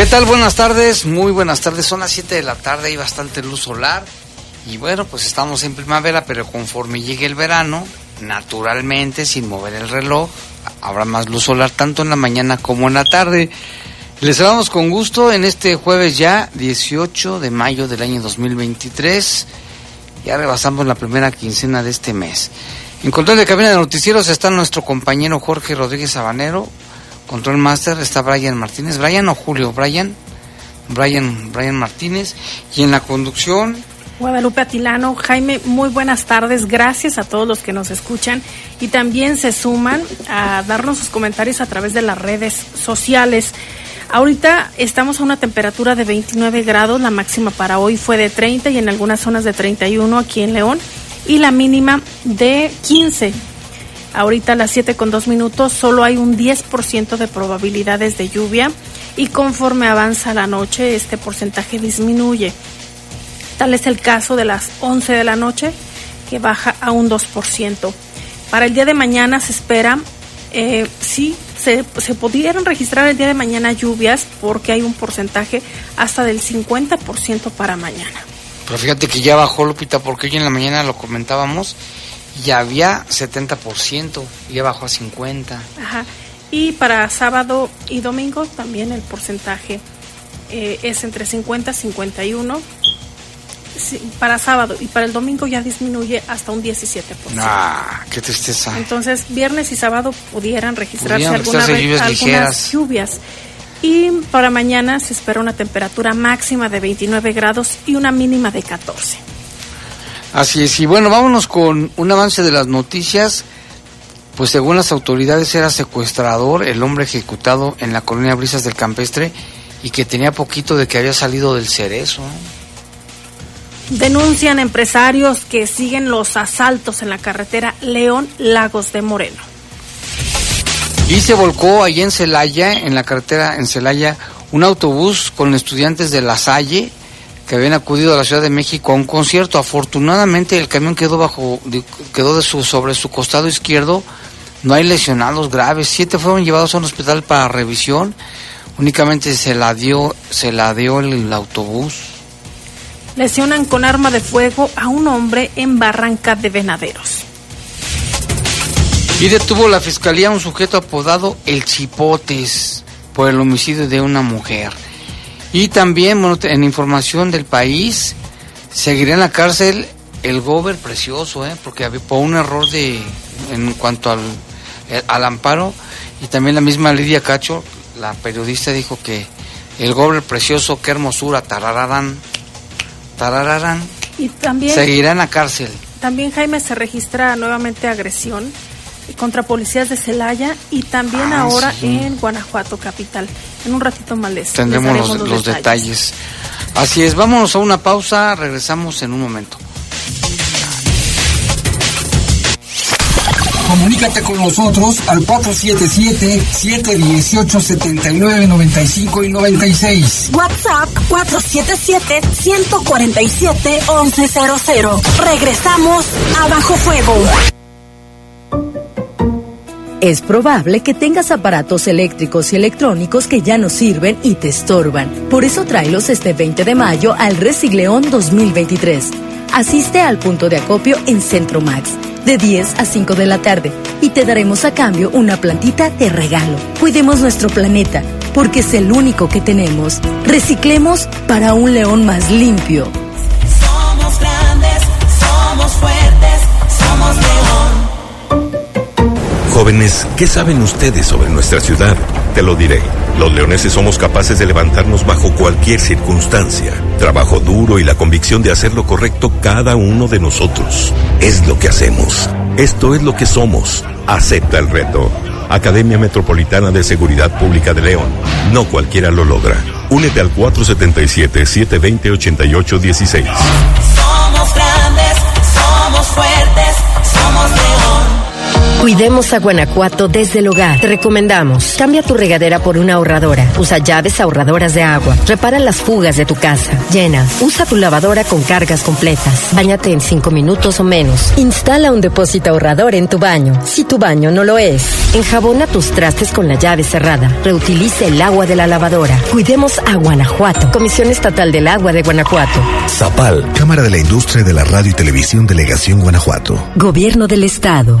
¿Qué tal? Buenas tardes, muy buenas tardes. Son las 7 de la tarde, hay bastante luz solar. Y bueno, pues estamos en primavera, pero conforme llegue el verano, naturalmente, sin mover el reloj, habrá más luz solar tanto en la mañana como en la tarde. Les saludamos con gusto en este jueves ya, 18 de mayo del año 2023. Ya rebasamos la primera quincena de este mes. En control de cabina de noticieros está nuestro compañero Jorge Rodríguez Sabanero. Control Master está Brian Martínez. Brian o Julio, Brian. Brian, Brian Martínez. Y en la conducción. Guadalupe Atilano, Jaime, muy buenas tardes. Gracias a todos los que nos escuchan y también se suman a darnos sus comentarios a través de las redes sociales. Ahorita estamos a una temperatura de 29 grados, la máxima para hoy fue de 30 y en algunas zonas de 31 aquí en León y la mínima de 15 Ahorita a las 7 con 2 minutos solo hay un 10% de probabilidades de lluvia y conforme avanza la noche este porcentaje disminuye. Tal es el caso de las 11 de la noche que baja a un 2%. Para el día de mañana se espera, eh, sí, se, se pudieran registrar el día de mañana lluvias porque hay un porcentaje hasta del 50% para mañana. Pero fíjate que ya bajó Lupita porque hoy en la mañana lo comentábamos ya había 70%, ya bajó a 50%. Ajá. Y para sábado y domingo también el porcentaje eh, es entre 50 y 51. para sábado y para el domingo ya disminuye hasta un 17%. Ah, qué tristeza. Entonces, viernes y sábado pudieran registrarse algunas lluvias, lluvias. Y para mañana se espera una temperatura máxima de 29 grados y una mínima de 14. Así es, y bueno, vámonos con un avance de las noticias. Pues según las autoridades era secuestrador el hombre ejecutado en la colonia Brisas del Campestre y que tenía poquito de que había salido del cerezo. Denuncian empresarios que siguen los asaltos en la carretera León Lagos de Moreno. Y se volcó allí en Celaya, en la carretera en Celaya, un autobús con estudiantes de La Salle que habían acudido a la Ciudad de México a un concierto. Afortunadamente el camión quedó bajo, quedó de su, sobre su costado izquierdo. No hay lesionados graves. Siete fueron llevados a un hospital para revisión. Únicamente se la dio, se la dio el, autobús. Lesionan con arma de fuego a un hombre en Barranca de Venaderos. Y detuvo la fiscalía a un sujeto apodado El Chipotes por el homicidio de una mujer. Y también, bueno, en información del país, seguirá en la cárcel el gober precioso, ¿eh? porque había, por un error de en cuanto al, eh, al amparo, y también la misma Lidia Cacho, la periodista, dijo que el gober precioso, qué hermosura, tarararán, tarararán, y también, seguirá en la cárcel. También, Jaime, se registra nuevamente agresión contra policías de Celaya y también ah, ahora en Guanajuato capital. En un ratito más les tendremos los, detalles. Así es, vámonos a una pausa, regresamos en un momento. Comunícate con nosotros al 477-718-7995 y 96. WhatsApp 477-147-1100. Regresamos a Bajo Fuego. Es probable que tengas aparatos eléctricos y electrónicos que ya no sirven y te estorban. Por eso tráelos este 20 de mayo al Resigleón 2023. Asiste al punto de acopio en Centro Max de 10 a 5 de la tarde y te daremos a cambio una plantita de regalo. Cuidemos nuestro planeta porque es el único que tenemos. Reciclemos para un león más limpio. Somos grandes, somos fuertes, somos león. Jóvenes, ¿qué saben ustedes sobre nuestra ciudad? Te lo diré. Los leoneses somos capaces de levantarnos bajo cualquier circunstancia. Trabajo duro y la convicción de hacer lo correcto cada uno de nosotros. Es lo que hacemos. Esto es lo que somos. Acepta el reto. Academia Metropolitana de Seguridad Pública de León. No cualquiera lo logra. Únete al 477-720-8816. Cuidemos a Guanajuato desde el hogar. Te recomendamos. Cambia tu regadera por una ahorradora. Usa llaves ahorradoras de agua. Repara las fugas de tu casa. Llena. Usa tu lavadora con cargas completas. Báñate en cinco minutos o menos. Instala un depósito ahorrador en tu baño. Si tu baño no lo es. Enjabona tus trastes con la llave cerrada. Reutilice el agua de la lavadora. Cuidemos a Guanajuato. Comisión Estatal del Agua de Guanajuato. Zapal, Cámara de la Industria de la Radio y Televisión Delegación Guanajuato. Gobierno del Estado.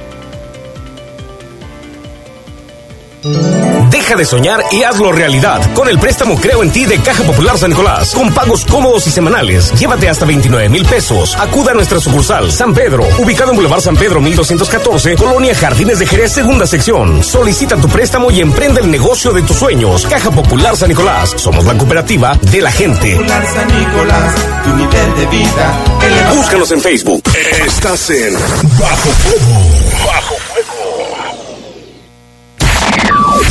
Deja de soñar y hazlo realidad con el préstamo Creo en ti de Caja Popular San Nicolás. Con pagos cómodos y semanales. Llévate hasta 29 mil pesos. Acuda a nuestra sucursal San Pedro, ubicado en Boulevard San Pedro 1214, Colonia Jardines de Jerez, segunda sección. Solicita tu préstamo y emprende el negocio de tus sueños. Caja Popular San Nicolás. Somos la cooperativa de la gente. Popular San Nicolás, tu nivel de vida. Búscanos en Facebook. Estás en Bajo Fuego. Bajo Fuego.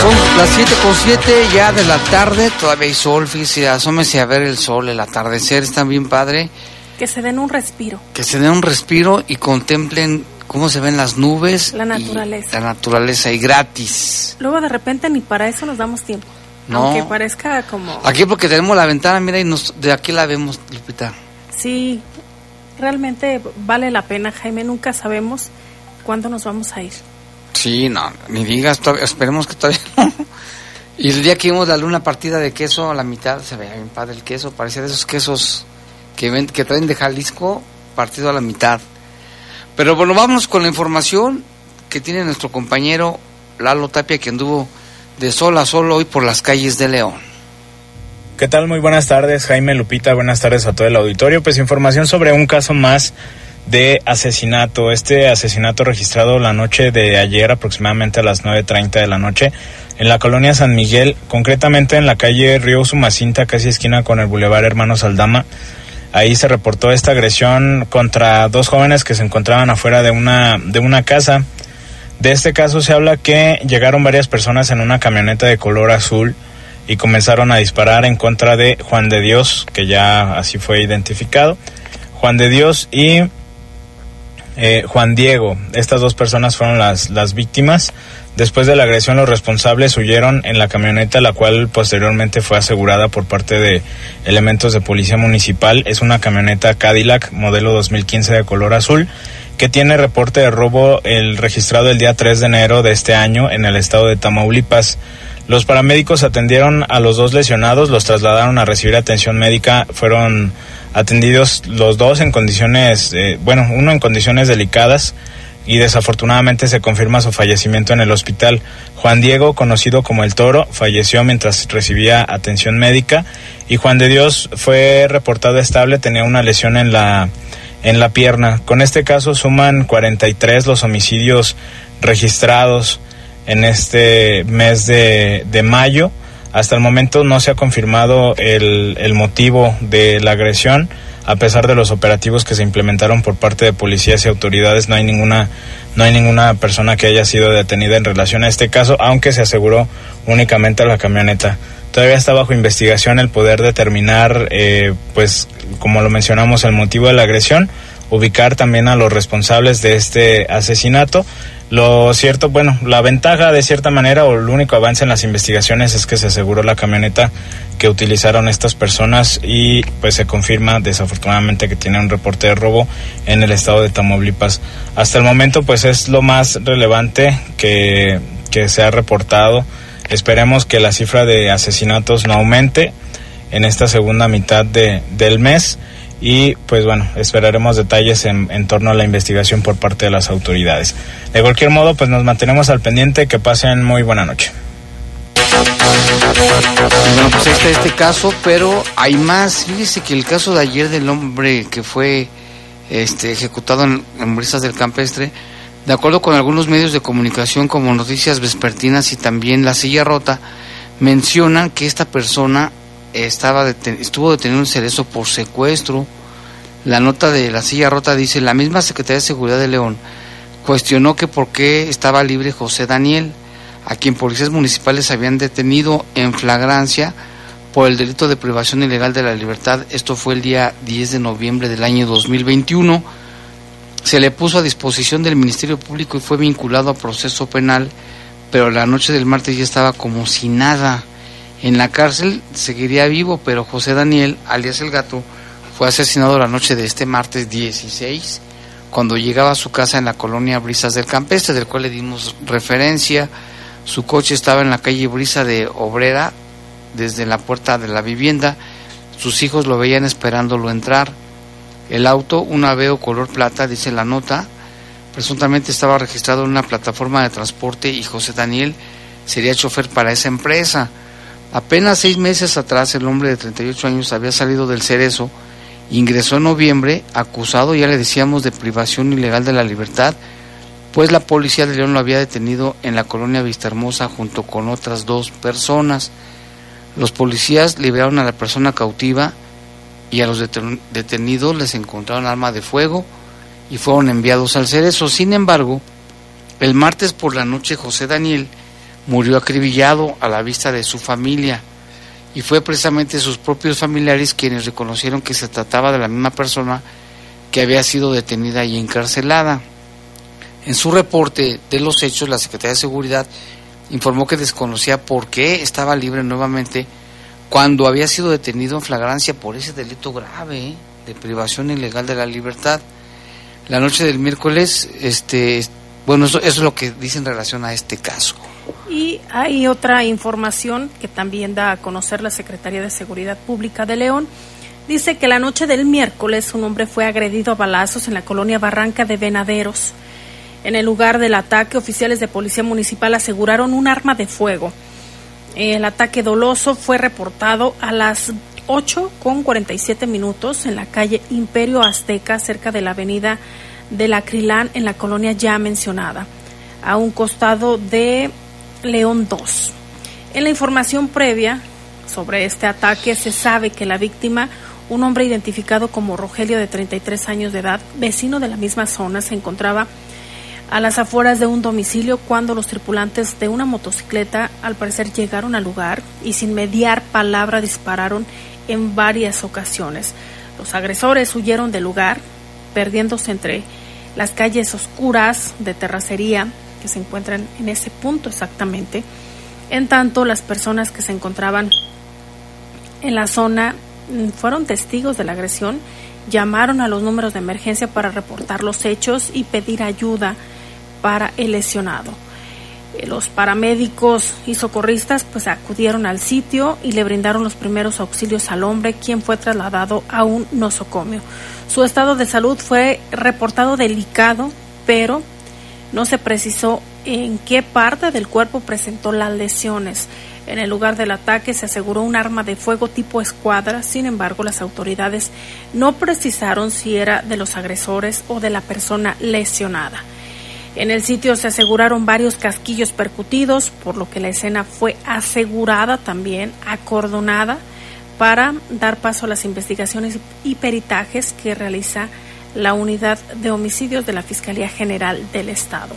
Son las 7 con 7 ya de la tarde, todavía hay sol, fíjese, asómese a ver el sol, el atardecer, está bien padre. Que se den un respiro. Que se den un respiro y contemplen cómo se ven las nubes. La naturaleza. la naturaleza y gratis. Luego de repente ni para eso nos damos tiempo. No. Aunque parezca como... Aquí porque tenemos la ventana, mira, y nos, de aquí la vemos, Lupita. Sí, realmente vale la pena, Jaime, nunca sabemos cuándo nos vamos a ir. Sí, no, ni digas, esperemos que todavía no. Y el día que vimos la luna partida de queso a la mitad, se veía bien padre el queso, parecía de esos quesos que, ven, que traen de Jalisco partido a la mitad. Pero bueno, vámonos con la información que tiene nuestro compañero Lalo Tapia, que anduvo de sol a sol hoy por las calles de León. ¿Qué tal? Muy buenas tardes, Jaime Lupita. Buenas tardes a todo el auditorio. Pues información sobre un caso más de asesinato. Este asesinato registrado la noche de ayer, aproximadamente a las 9.30 de la noche, en la colonia San Miguel, concretamente en la calle Río Sumacinta, casi esquina con el Boulevard Hermanos Aldama. Ahí se reportó esta agresión contra dos jóvenes que se encontraban afuera de una, de una casa. De este caso se habla que llegaron varias personas en una camioneta de color azul y comenzaron a disparar en contra de Juan de Dios, que ya así fue identificado. Juan de Dios y eh, Juan Diego. Estas dos personas fueron las, las víctimas. Después de la agresión, los responsables huyeron en la camioneta, la cual posteriormente fue asegurada por parte de elementos de policía municipal. Es una camioneta Cadillac modelo 2015 de color azul que tiene reporte de robo el registrado el día 3 de enero de este año en el estado de Tamaulipas. Los paramédicos atendieron a los dos lesionados, los trasladaron a recibir atención médica, fueron atendidos los dos en condiciones, eh, bueno, uno en condiciones delicadas y desafortunadamente se confirma su fallecimiento en el hospital. Juan Diego, conocido como el Toro, falleció mientras recibía atención médica y Juan de Dios fue reportado estable, tenía una lesión en la en la pierna. Con este caso suman 43 los homicidios registrados en este mes de, de mayo. Hasta el momento no se ha confirmado el, el motivo de la agresión a pesar de los operativos que se implementaron por parte de policías y autoridades, no hay ninguna, no hay ninguna persona que haya sido detenida en relación a este caso, aunque se aseguró únicamente la camioneta. Todavía está bajo investigación el poder determinar, eh, pues, como lo mencionamos, el motivo de la agresión, ubicar también a los responsables de este asesinato lo cierto, bueno, la ventaja de cierta manera o el único avance en las investigaciones es que se aseguró la camioneta que utilizaron estas personas y pues se confirma desafortunadamente que tiene un reporte de robo en el estado de Tamaulipas. Hasta el momento pues es lo más relevante que, que se ha reportado. Esperemos que la cifra de asesinatos no aumente en esta segunda mitad de, del mes y pues bueno, esperaremos detalles en, en, torno a la investigación por parte de las autoridades. De cualquier modo, pues nos mantenemos al pendiente, que pasen muy buena noche. Bueno, pues este este caso, pero hay más. Fíjese que el caso de ayer del hombre que fue este, ejecutado en, en Brisas del Campestre, de acuerdo con algunos medios de comunicación como Noticias Vespertinas y también La Silla Rota, mencionan que esta persona estaba deten estuvo detenido en Cerezo por secuestro. La nota de la silla rota dice, la misma Secretaría de Seguridad de León cuestionó que por qué estaba libre José Daniel, a quien policías municipales habían detenido en flagrancia por el delito de privación ilegal de la libertad. Esto fue el día 10 de noviembre del año 2021. Se le puso a disposición del Ministerio Público y fue vinculado a proceso penal, pero la noche del martes ya estaba como si nada. En la cárcel seguiría vivo, pero José Daniel, alias el gato, fue asesinado la noche de este martes 16, cuando llegaba a su casa en la colonia Brisas del Campestre, del cual le dimos referencia. Su coche estaba en la calle Brisa de Obrera, desde la puerta de la vivienda. Sus hijos lo veían esperándolo entrar. El auto, un Aveo color plata, dice la nota, presuntamente estaba registrado en una plataforma de transporte y José Daniel sería chofer para esa empresa. Apenas seis meses atrás el hombre de 38 años había salido del cerezo, ingresó en noviembre, acusado, ya le decíamos, de privación ilegal de la libertad, pues la policía de León lo había detenido en la colonia Vistahermosa junto con otras dos personas. Los policías liberaron a la persona cautiva y a los detenidos les encontraron arma de fuego y fueron enviados al cerezo. Sin embargo, el martes por la noche José Daniel murió acribillado a la vista de su familia y fue precisamente sus propios familiares quienes reconocieron que se trataba de la misma persona que había sido detenida y encarcelada. En su reporte de los hechos, la Secretaría de Seguridad informó que desconocía por qué estaba libre nuevamente cuando había sido detenido en flagrancia por ese delito grave ¿eh? de privación ilegal de la libertad. La noche del miércoles, este, bueno, eso, eso es lo que dice en relación a este caso. Y hay otra información que también da a conocer la Secretaría de Seguridad Pública de León. Dice que la noche del miércoles un hombre fue agredido a balazos en la colonia Barranca de Venaderos. En el lugar del ataque, oficiales de policía municipal aseguraron un arma de fuego. El ataque doloso fue reportado a las 8 con 47 minutos en la calle Imperio Azteca, cerca de la avenida del Acrilán, en la colonia ya mencionada, a un costado de León 2. En la información previa sobre este ataque se sabe que la víctima, un hombre identificado como Rogelio de 33 años de edad, vecino de la misma zona, se encontraba a las afueras de un domicilio cuando los tripulantes de una motocicleta al parecer llegaron al lugar y sin mediar palabra dispararon en varias ocasiones. Los agresores huyeron del lugar, perdiéndose entre las calles oscuras de terracería que se encuentran en ese punto exactamente. En tanto, las personas que se encontraban en la zona mm, fueron testigos de la agresión, llamaron a los números de emergencia para reportar los hechos y pedir ayuda para el lesionado. Eh, los paramédicos y socorristas pues acudieron al sitio y le brindaron los primeros auxilios al hombre, quien fue trasladado a un nosocomio. Su estado de salud fue reportado delicado, pero no se precisó en qué parte del cuerpo presentó las lesiones. En el lugar del ataque se aseguró un arma de fuego tipo escuadra, sin embargo las autoridades no precisaron si era de los agresores o de la persona lesionada. En el sitio se aseguraron varios casquillos percutidos, por lo que la escena fue asegurada también, acordonada, para dar paso a las investigaciones y peritajes que realiza la unidad de homicidios de la Fiscalía General del Estado.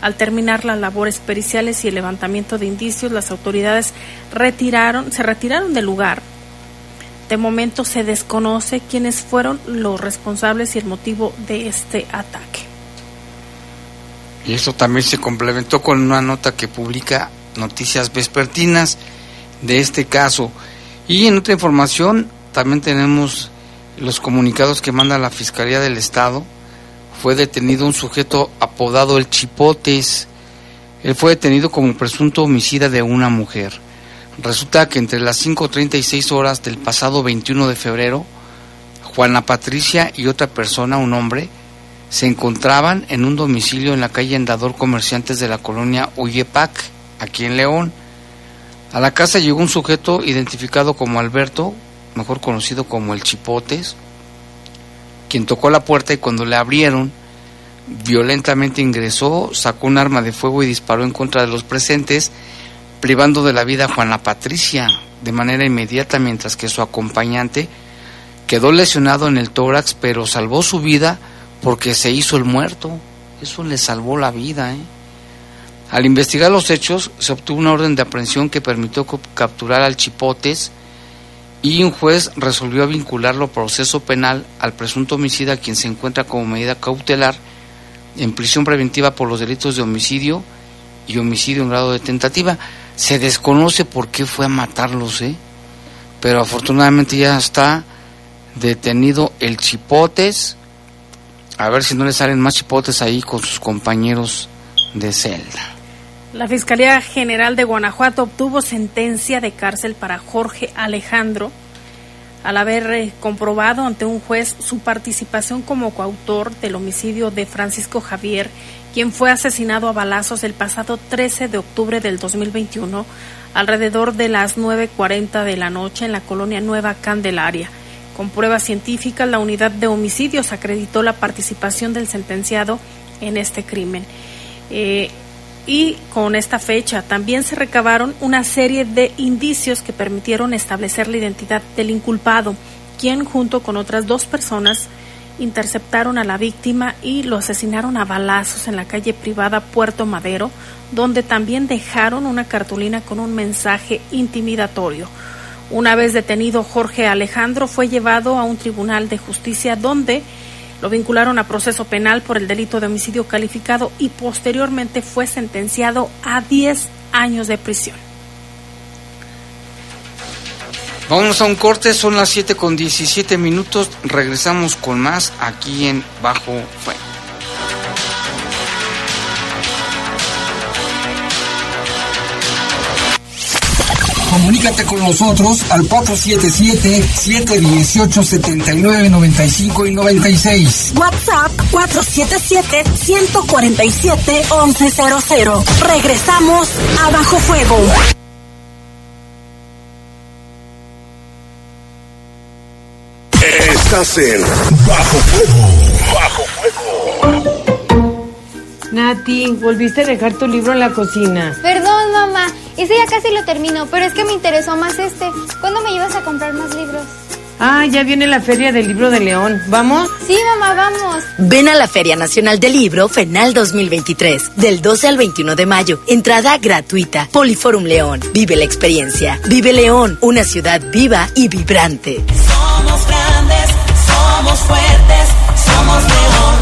Al terminar las labores periciales y el levantamiento de indicios, las autoridades retiraron, se retiraron del lugar. De momento se desconoce quiénes fueron los responsables y el motivo de este ataque. Y esto también se complementó con una nota que publica Noticias Vespertinas de este caso. Y en otra información también tenemos los comunicados que manda la Fiscalía del Estado fue detenido un sujeto apodado El Chipotes. Él fue detenido como presunto homicida de una mujer. Resulta que entre las 5.36 horas del pasado 21 de febrero, Juana Patricia y otra persona, un hombre, se encontraban en un domicilio en la calle Andador Comerciantes de la colonia Uyepac, aquí en León. A la casa llegó un sujeto identificado como Alberto, mejor conocido como el Chipotes, quien tocó la puerta y cuando le abrieron, violentamente ingresó, sacó un arma de fuego y disparó en contra de los presentes, privando de la vida a Juana Patricia de manera inmediata, mientras que su acompañante quedó lesionado en el tórax, pero salvó su vida porque se hizo el muerto. Eso le salvó la vida. ¿eh? Al investigar los hechos, se obtuvo una orden de aprehensión que permitió capturar al Chipotes, y un juez resolvió vincularlo a proceso penal al presunto homicida quien se encuentra como medida cautelar en prisión preventiva por los delitos de homicidio y homicidio en grado de tentativa. Se desconoce por qué fue a matarlos, ¿eh? pero afortunadamente ya está detenido el Chipotes. A ver si no le salen más chipotes ahí con sus compañeros de celda. La Fiscalía General de Guanajuato obtuvo sentencia de cárcel para Jorge Alejandro al haber eh, comprobado ante un juez su participación como coautor del homicidio de Francisco Javier, quien fue asesinado a balazos el pasado 13 de octubre del 2021 alrededor de las 9.40 de la noche en la colonia Nueva Candelaria. Con pruebas científicas, la unidad de homicidios acreditó la participación del sentenciado en este crimen. Eh, y con esta fecha también se recabaron una serie de indicios que permitieron establecer la identidad del inculpado, quien junto con otras dos personas interceptaron a la víctima y lo asesinaron a balazos en la calle privada Puerto Madero, donde también dejaron una cartulina con un mensaje intimidatorio. Una vez detenido, Jorge Alejandro fue llevado a un tribunal de justicia donde lo vincularon a proceso penal por el delito de homicidio calificado y posteriormente fue sentenciado a 10 años de prisión. Vamos a un corte, son las 7 con 17 minutos. Regresamos con más aquí en Bajo Fuego. Comunícate con nosotros al 477-718-7995 y 96. WhatsApp 477-147-1100. Regresamos a Bajo Fuego. Estás en Bajo Fuego. Bajo Fuego. Nati, volviste a dejar tu libro en la cocina. Perdón, mamá. Ese ya casi lo termino, pero es que me interesó más este. ¿Cuándo me llevas a comprar más libros? Ah, ya viene la Feria del Libro de León. ¿Vamos? Sí, mamá, vamos. Ven a la Feria Nacional del Libro FENAL 2023, del 12 al 21 de mayo. Entrada gratuita. Poliforum León. Vive la experiencia. Vive León, una ciudad viva y vibrante. Somos grandes, somos fuertes, somos León.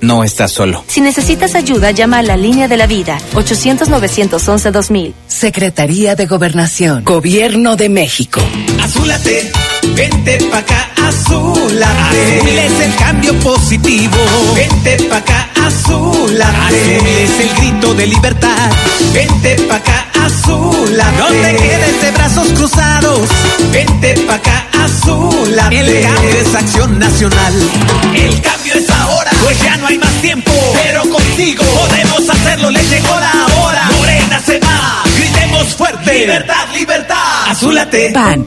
No estás solo. Si necesitas ayuda, llama a la línea de la vida 800-911-2000. Secretaría de Gobernación. Gobierno de México. Azúlate, Vente pa' acá, azulate. Azul es el cambio positivo. Vente pa' acá, azulate. Azul es el grito de libertad. Vente pa' acá, azulate. No te quedes de brazos cruzados. Vente pa' acá, azulate. El cambio es acción nacional. El cambio es ahora. Pues ya no hay más tiempo. Pero contigo podemos hacerlo. Le llegó la hora. Morena se va. Gritemos fuerte. Libertad, libertad. Azúlate. PAN.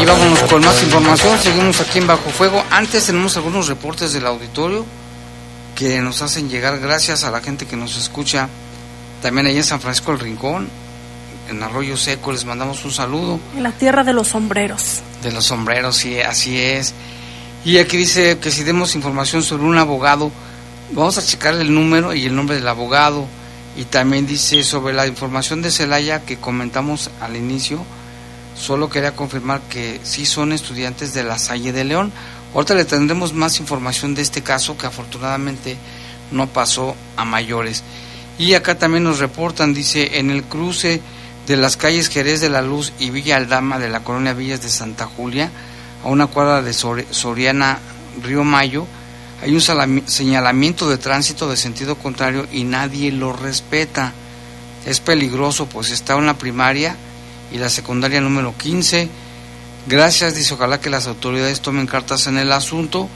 Y vámonos con más información. Seguimos aquí en Bajo Fuego. Antes tenemos algunos reportes del auditorio que nos hacen llegar gracias a la gente que nos escucha. También ahí en San Francisco del Rincón, en Arroyo Seco, les mandamos un saludo. En la tierra de los sombreros. De los sombreros, sí, así es. Y aquí dice que si demos información sobre un abogado, vamos a checar el número y el nombre del abogado. Y también dice sobre la información de Celaya que comentamos al inicio, solo quería confirmar que sí son estudiantes de la Salle de León. Ahorita le tendremos más información de este caso que afortunadamente no pasó a mayores. Y acá también nos reportan, dice, en el cruce de las calles Jerez de la Luz y Villa Aldama de la colonia Villas de Santa Julia, a una cuadra de Sor- Soriana Río Mayo, hay un señalamiento de tránsito de sentido contrario y nadie lo respeta. Es peligroso, pues está en la primaria y la secundaria número 15. Gracias, dice, ojalá que las autoridades tomen cartas en el asunto,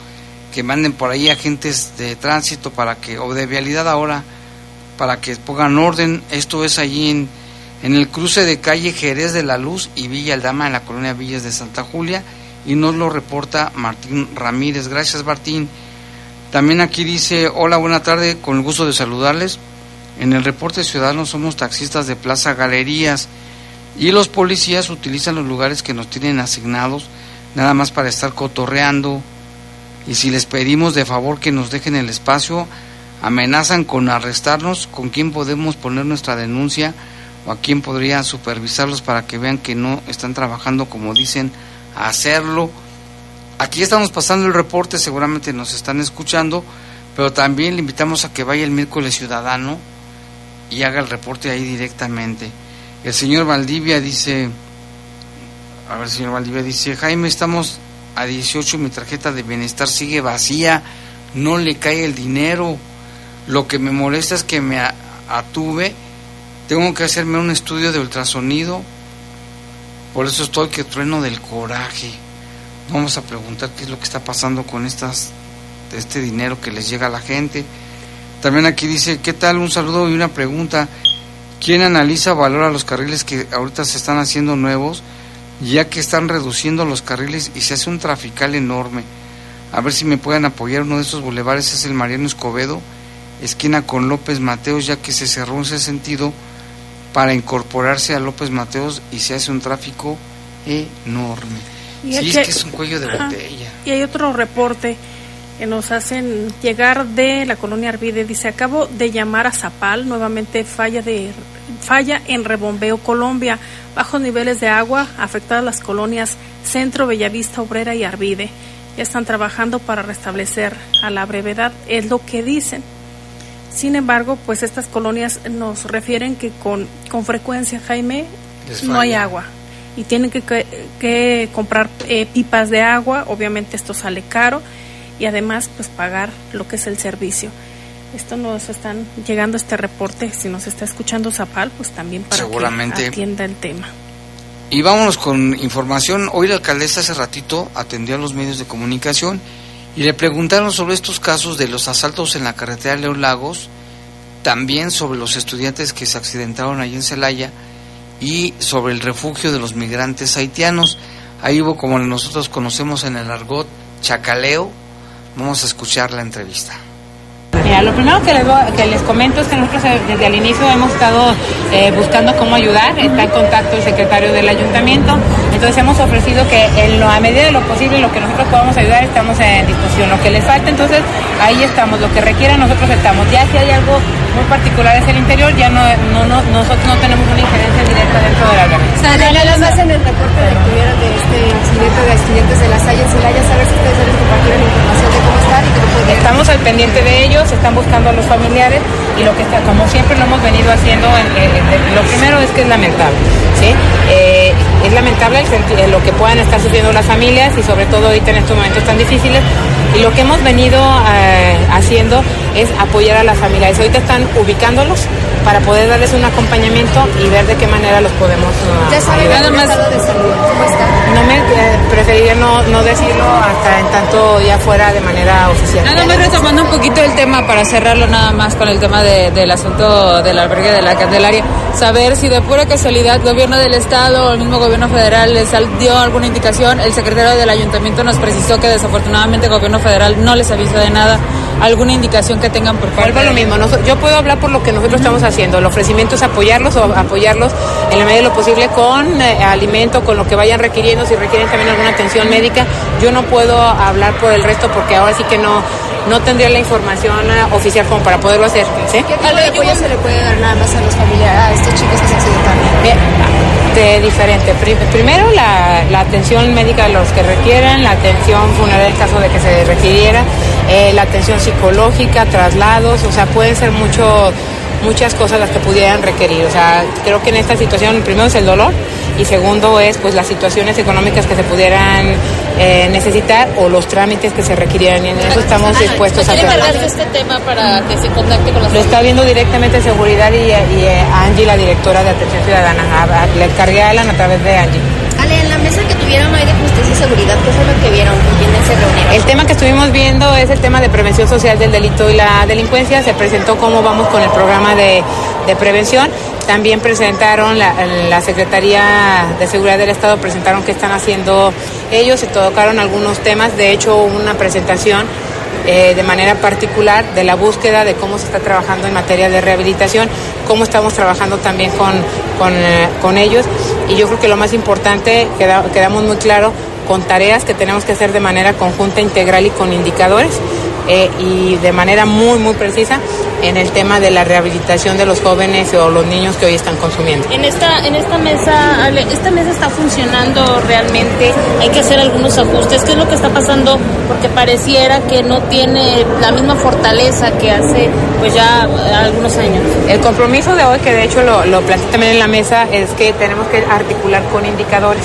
que manden por ahí agentes de tránsito para que, o de vialidad ahora, para que pongan orden. Esto es allí en, en el cruce de calle Jerez de la Luz y Villa Aldama en la colonia Villas de Santa Julia y nos lo reporta Martín Ramírez. Gracias, Martín. También aquí dice, hola, buena tarde, con el gusto de saludarles. En el reporte ciudadano somos taxistas de Plaza Galerías y los policías utilizan los lugares que nos tienen asignados nada más para estar cotorreando y si les pedimos de favor que nos dejen el espacio, amenazan con arrestarnos, con quién podemos poner nuestra denuncia o a quién podría supervisarlos para que vean que no están trabajando como dicen hacerlo. Aquí estamos pasando el reporte, seguramente nos están escuchando, pero también le invitamos a que vaya el miércoles ciudadano y haga el reporte ahí directamente. El señor Valdivia dice, a ver, señor Valdivia dice, Jaime, estamos a 18 y mi tarjeta de bienestar sigue vacía, no le cae el dinero. Lo que me molesta es que me atuve, tengo que hacerme un estudio de ultrasonido, por eso estoy que trueno del coraje. Vamos a preguntar qué es lo que está pasando con estas, este dinero que les llega a la gente. También aquí dice, ¿qué tal? Un saludo y una pregunta. ¿Quién analiza, valora los carriles que ahorita se están haciendo nuevos, ya que están reduciendo los carriles y se hace un trafical enorme? A ver si me pueden apoyar. Uno de estos bulevares es el Mariano Escobedo, esquina con López Mateos, ya que se cerró ese sentido para incorporarse a López Mateos y se hace un tráfico enorme. Y sí, es que es un cuello de Ajá. botella. Y hay otro reporte que nos hacen llegar de la colonia Arvide. Dice, acabo de llamar a Zapal, nuevamente falla, de, falla en Rebombeo, Colombia. Bajos niveles de agua afectadas las colonias Centro, Bellavista, Obrera y Arvide. Ya están trabajando para restablecer a la brevedad, es lo que dicen. Sin embargo, pues estas colonias nos refieren que con, con frecuencia, Jaime, no hay agua y tienen que, que- que comprar eh, pipas de agua, obviamente esto sale caro y además pues pagar lo que es el servicio. Esto nos están llegando este reporte, si nos está escuchando Zapal, pues también para Seguramente. que atienda el tema. Y vámonos con información. Hoy la alcaldesa hace ratito atendió a los medios de comunicación y le preguntaron sobre estos casos de los asaltos en la carretera León Lagos, también sobre los estudiantes que se accidentaron allí en Celaya y sobre el refugio de los migrantes haitianos. Ahí hubo, como nosotros conocemos en el argot, chacaleo. Vamos a escuchar la entrevista. Mira, lo primero que les, que les comento es que nosotros eh, desde el inicio hemos estado eh, buscando cómo ayudar. Está en contacto el secretario del ayuntamiento. Entonces hemos ofrecido que en lo, a medida de lo posible, lo que nosotros podamos ayudar, estamos en disposición. Lo que les falta, entonces ahí estamos. Lo que requieran, nosotros estamos. Ya si hay algo muy particular es el interior, ya no, no, no- nosotros no tenemos una injerencia directa dentro del albergue. Nada más en el reporte de que de este incidente de estudiantes de la Salle en Celaya, saber si ustedes les compartieron información de cómo están y cómo Estamos al pendiente de ellos, están buscando a los familiares y lo que está, como siempre lo hemos venido haciendo, en- en- en- lo primero es que es lamentable, ¿sí? Eh, es lamentable el eh, lo que puedan estar sufriendo las familias y sobre todo ahorita en estos momentos tan difíciles. Y lo que hemos venido eh, haciendo es apoyar a las familias. Ahorita están ubicándolos para poder darles un acompañamiento y ver de qué manera los podemos uh, Ya saben de salud, cómo está. No me eh, preferiría no, no decirlo hasta en tanto ya fuera de manera oficial. Nada más retomando un poquito el tema para cerrarlo nada más con el tema de- del asunto del albergue de la Candelaria, saber si de pura casualidad gobierno del estado o el mismo gobierno federal les dio alguna indicación, el secretario del ayuntamiento nos precisó que desafortunadamente el gobierno federal no les avisó de nada, alguna indicación que tengan por parte Vuelvo a lo mismo, yo puedo hablar por lo que nosotros estamos haciendo. El ofrecimiento es apoyarlos o apoyarlos en la medida de lo posible con eh, alimento, con lo que vayan requiriendo, si requieren también alguna atención médica. Yo no puedo hablar por el resto porque ahora sí que no, no tendría la información eh, oficial como para poderlo hacer. ¿sí? ¿Qué tipo de apoyo se le puede dar nada más a los familiares, a estos chicos que se accidentaron? Bien, de diferente. Pri- primero la, la atención médica de los que requieran, la atención funeraria en caso de que se requiriera, eh, la atención psicológica, traslados, o sea, pueden ser mucho, muchas cosas las que pudieran requerir. O sea, creo que en esta situación primero es el dolor y segundo es pues las situaciones económicas que se pudieran eh, necesitar o los trámites que se requirieran y en eso estamos dispuestos a ¿Quiere hacer. este tema para que se contacte con Lo está viendo directamente seguridad y, y eh, Angie, la directora de atención ciudadana. A- a- Le encargué a Alan a través de Angie. Tuvieron hoy de justicia y seguridad, ¿qué fue lo que vieron? ¿Con quiénes se reunieron? El tema que estuvimos viendo es el tema de prevención social del delito y la delincuencia. Se presentó cómo vamos con el programa de, prevención. También presentaron la, Secretaría de Seguridad del Estado, presentaron qué están haciendo ellos, se tocaron algunos temas. De hecho, una presentación eh, de manera particular de la búsqueda de cómo se está trabajando en materia de rehabilitación, cómo estamos trabajando también con, con, eh, con ellos. Y yo creo que lo más importante, queda- quedamos muy claro, con tareas que tenemos que hacer de manera conjunta, integral y con indicadores. Eh, y de manera muy, muy precisa en el tema de la rehabilitación de los jóvenes o los niños que hoy están consumiendo. En esta, en esta mesa, Ale, esta mesa está funcionando realmente, hay que hacer algunos ajustes. ¿Qué es lo que está pasando? Porque pareciera que no tiene la misma fortaleza que hace pues ya eh, algunos años. El compromiso de hoy, que de hecho lo, lo planteé también en la mesa, es que tenemos que articular con indicadores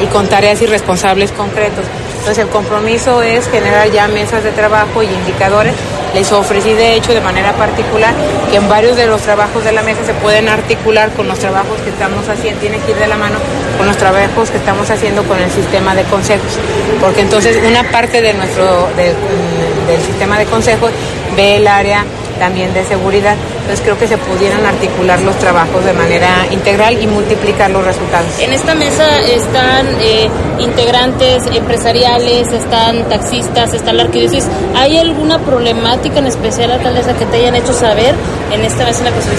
y con tareas y responsables concretos. Entonces el compromiso es generar ya mesas de trabajo y indicadores. Les ofrecí de hecho de manera particular que en varios de los trabajos de la mesa se pueden articular con los trabajos que estamos haciendo, tiene que ir de la mano con los trabajos que estamos haciendo con el sistema de consejos. Porque entonces una parte de nuestro, mm, del sistema de consejos ve el área también de seguridad. Entonces creo que se pudieran articular los trabajos de manera integral y multiplicar los resultados. En esta mesa están eh, integrantes empresariales, están taxistas, están la arquidiócesis. ¿Hay alguna problemática en especial, alcaldesa, que te hayan hecho saber en esta mesa en la que se?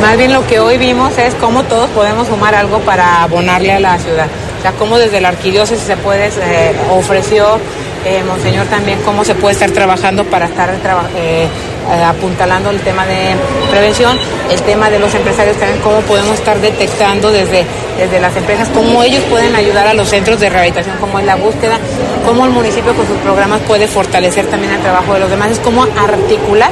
Más bien lo que hoy vimos es cómo todos podemos sumar algo para abonarle a la ciudad. O sea, cómo desde la arquidiócesis se puede, eh, ofreció eh, Monseñor también cómo se puede estar trabajando para estar eh, eh, apuntalando el tema de prevención, el tema de los empresarios también, cómo podemos estar detectando desde, desde las empresas, cómo ellos pueden ayudar a los centros de rehabilitación, cómo es la búsqueda, cómo el municipio con sus programas puede fortalecer también el trabajo de los demás, es cómo articular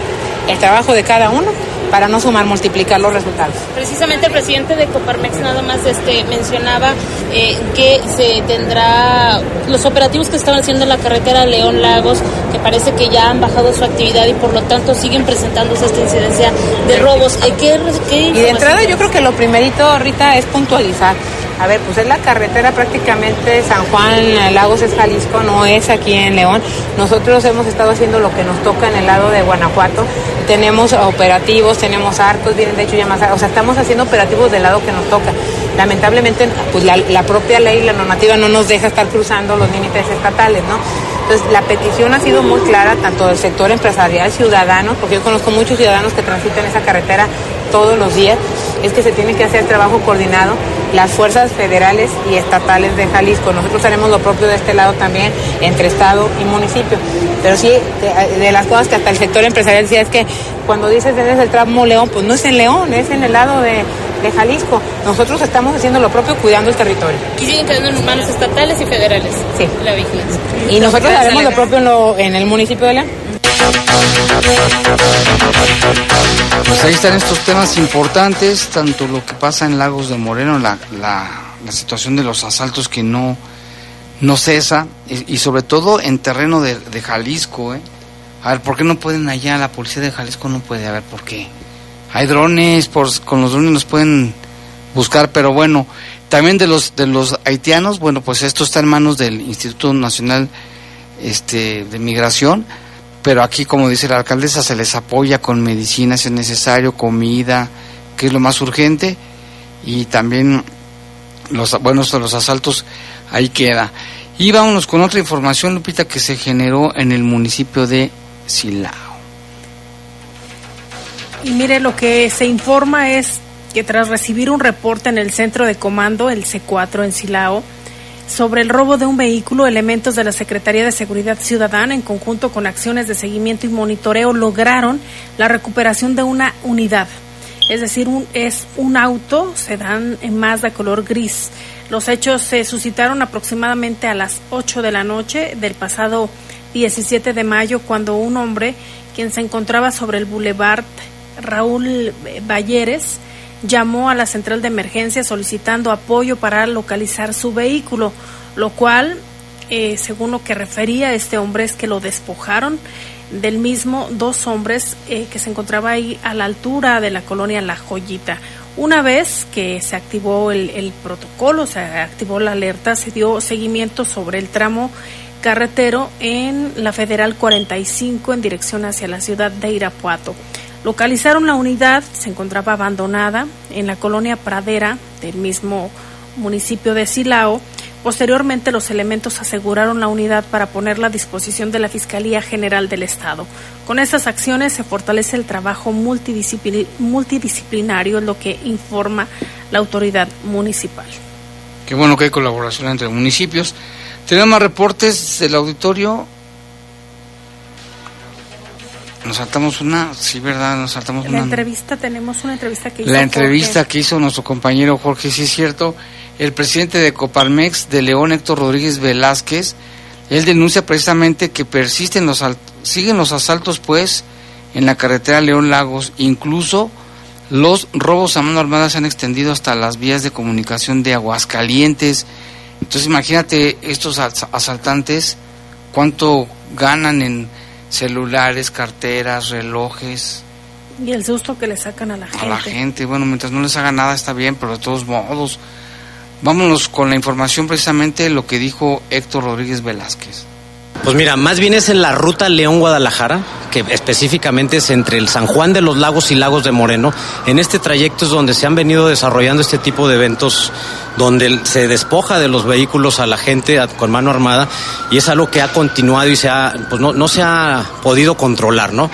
el trabajo de cada uno para no sumar, multiplicar los resultados. Precisamente el presidente de Coparmex nada más este mencionaba eh, que se tendrá los operativos que están haciendo en la carretera León Lagos, que parece que ya han bajado su actividad y por lo tanto siguen presentándose esta incidencia de robos. Eh, ¿qué, qué Y de entrada yo creo que lo primerito, Rita, es puntualizar. A ver, pues es la carretera prácticamente San Juan, eh, Lagos es Jalisco, no es aquí en León. Nosotros hemos estado haciendo lo que nos toca en el lado de Guanajuato. Tenemos operativos, tenemos arcos, vienen de hecho ya más, o sea, estamos haciendo operativos del lado que nos toca. Lamentablemente, pues la, propia ley, la normativa no nos deja estar cruzando los límites estatales, ¿no? Entonces, la petición ha sido muy clara, tanto del sector empresarial, ciudadano, porque yo conozco muchos ciudadanos que transitan esa carretera todos los días, es que se tiene que hacer trabajo coordinado las fuerzas federales y estatales de Jalisco. Nosotros haremos lo propio de este lado también, entre Estado y municipio. Pero sí, de, de las cosas que hasta el sector empresarial decía es que cuando dices es el tramo León, pues no es en León, es en el lado de, de Jalisco. Nosotros estamos haciendo lo propio cuidando el territorio. Y siguen quedando en manos estatales y federales. Sí. La vigilancia. Y nosotros haremos lo propio en, lo- en el municipio de León. Pues ahí están estos temas importantes, tanto lo que pasa en Lagos de Moreno, la, la, situación de los asaltos que no, no cesa, y, y sobre todo en terreno de, de Jalisco. ¿eh? A ver, ¿por qué no pueden allá? La policía de Jalisco no puede, a ver, ¿por qué? Hay drones, por, con los drones nos pueden buscar, pero bueno, también de los, de los haitianos, bueno, pues esto está en manos del Instituto Nacional este, de Migración, pero aquí, como dice la alcaldesa, se les apoya con medicinas si es necesario, comida, que es lo más urgente, y también los, bueno, esto de los asaltos, ahí queda. Y vámonos con otra información, Lupita, que se generó en el municipio de Silao. Y mire, lo que se informa es que tras recibir un reporte en el centro de comando, el C4 en Silao, sobre el robo de un vehículo, elementos de la Secretaría de Seguridad Ciudadana, en conjunto con acciones de seguimiento y monitoreo, lograron la recuperación de una unidad. Es decir, un, es un auto sedán en Mazda color gris. Los hechos se suscitaron aproximadamente a las 8 de la noche del pasado 17 de mayo, cuando un hombre, quien se encontraba sobre el boulevard Raúl Balleres, llamó a la central de emergencia solicitando apoyo para localizar su vehículo, lo cual, eh, según lo que refería este hombre, es que lo despojaron del mismo dos hombres eh, que se encontraba ahí a la altura de la colonia La Joyita. Una vez que se activó el, el protocolo, se activó la alerta, se dio seguimiento sobre el tramo carretero en la Federal 45 en dirección hacia la ciudad de Irapuato. Localizaron la unidad, se encontraba abandonada en la colonia Pradera del mismo municipio de Silao. Posteriormente, los elementos aseguraron la unidad para ponerla a disposición de la Fiscalía General del Estado. Con estas acciones se fortalece el trabajo multidiscipli- multidisciplinario, lo que informa la autoridad municipal. Qué bueno que hay colaboración entre municipios. Tenemos más reportes del auditorio. Nos saltamos una, sí, ¿verdad? Nos saltamos La una. entrevista, tenemos una entrevista que hizo La Jorge. entrevista que hizo nuestro compañero Jorge, sí es cierto, el presidente de Coparmex de León, Héctor Rodríguez Velázquez, él denuncia precisamente que persisten los siguen los asaltos pues en la carretera León Lagos, incluso los robos a mano armada se han extendido hasta las vías de comunicación de Aguascalientes. Entonces imagínate estos as- asaltantes cuánto ganan en celulares, carteras, relojes Y el susto que le sacan a la gente. a la gente. Bueno, mientras no les haga nada está bien, pero de todos modos. Vámonos con la información precisamente lo que dijo Héctor Rodríguez Velázquez. Pues mira, más bien es en la ruta León-Guadalajara, que específicamente es entre el San Juan de los Lagos y Lagos de Moreno. En este trayecto es donde se han venido desarrollando este tipo de eventos donde se despoja de los vehículos a la gente con mano armada y es algo que ha continuado y se ha, pues no, no se ha podido controlar, ¿no?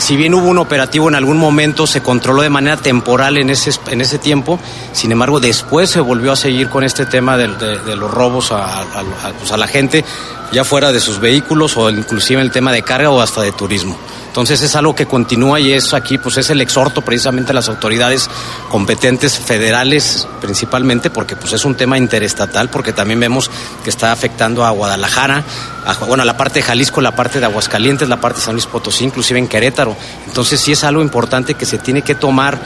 Si bien hubo un operativo en algún momento, se controló de manera temporal en ese, en ese tiempo, sin embargo después se volvió a seguir con este tema de, los robos a- pues a la gente, ya fuera de sus vehículos o inclusive el tema de carga o hasta de turismo. Entonces es algo que continúa y eso aquí pues es el exhorto precisamente a las autoridades competentes federales principalmente porque pues es un tema interestatal porque también vemos que está afectando a Guadalajara, a- bueno, la parte de Jalisco, la parte de Aguascalientes, la parte de San Luis Potosí, inclusive en Querétaro. Entonces sí es algo importante que se tiene que tomar,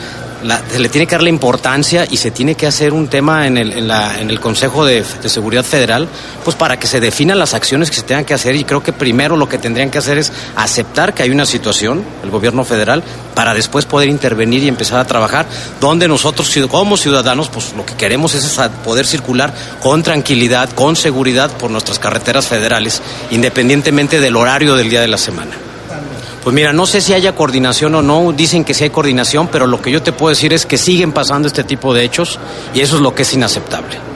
la- se le tiene que dar la importancia y se tiene que hacer un tema en el, en la- en el Consejo de, de Seguridad Federal, pues para que se definan las acciones que se tengan que hacer y creo que primero lo que tendrían que hacer es aceptar que hay una situación, el gobierno federal, para después poder intervenir y empezar a trabajar, donde nosotros como ciudadanos, pues lo que queremos es poder circular con tranquilidad, con seguridad por nuestras carreteras federales, independientemente del horario del día de la semana. Pues mira, no sé si haya coordinación o no, dicen que sí hay coordinación, pero lo que yo te puedo decir es que siguen pasando este tipo de hechos y eso es lo que es inaceptable.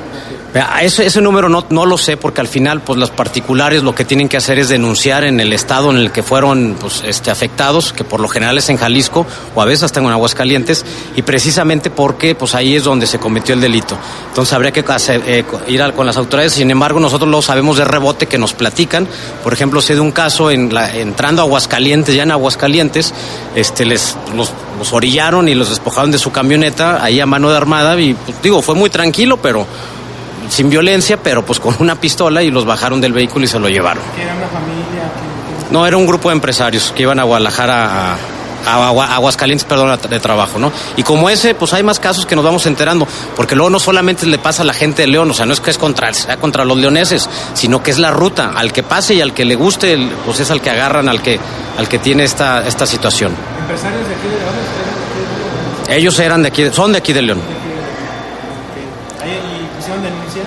Ese, número no, lo sé porque al final pues las particulares lo que tienen que hacer es denunciar en el estado en el que fueron pues, este, afectados, que por lo general es en Jalisco o a veces hasta en Aguascalientes, y precisamente porque pues ahí es donde se cometió el delito. Entonces habría que eh, ir con las autoridades, sin embargo nosotros lo sabemos de rebote que nos platican, por ejemplo sé de un caso en la, entrando a Aguascalientes, ya en Aguascalientes, este, les, los, los orillaron y los despojaron de su camioneta ahí a mano de armada y pues, digo, fue muy tranquilo, pero sin violencia, pero pues con una pistola y los bajaron del vehículo y se lo llevaron. ¿Que era una familia? No, era un grupo de empresarios que iban a Guadalajara a, a Agua- a Aguascalientes, perdón, de trabajo, ¿no? Y como ese, pues hay más casos que nos vamos enterando, porque luego no solamente le pasa a la gente de León, o sea, no es que es contra, sea contra los leoneses, sino que es la ruta, al que pase y al que le guste, pues es al que agarran, al que, al que tiene esta, esta situación. ¿Empresarios de aquí de León? ¿Ustedes de aquí de León? Ellos eran de aquí, son de aquí de León. ¿Ahí y pusieron denuncia?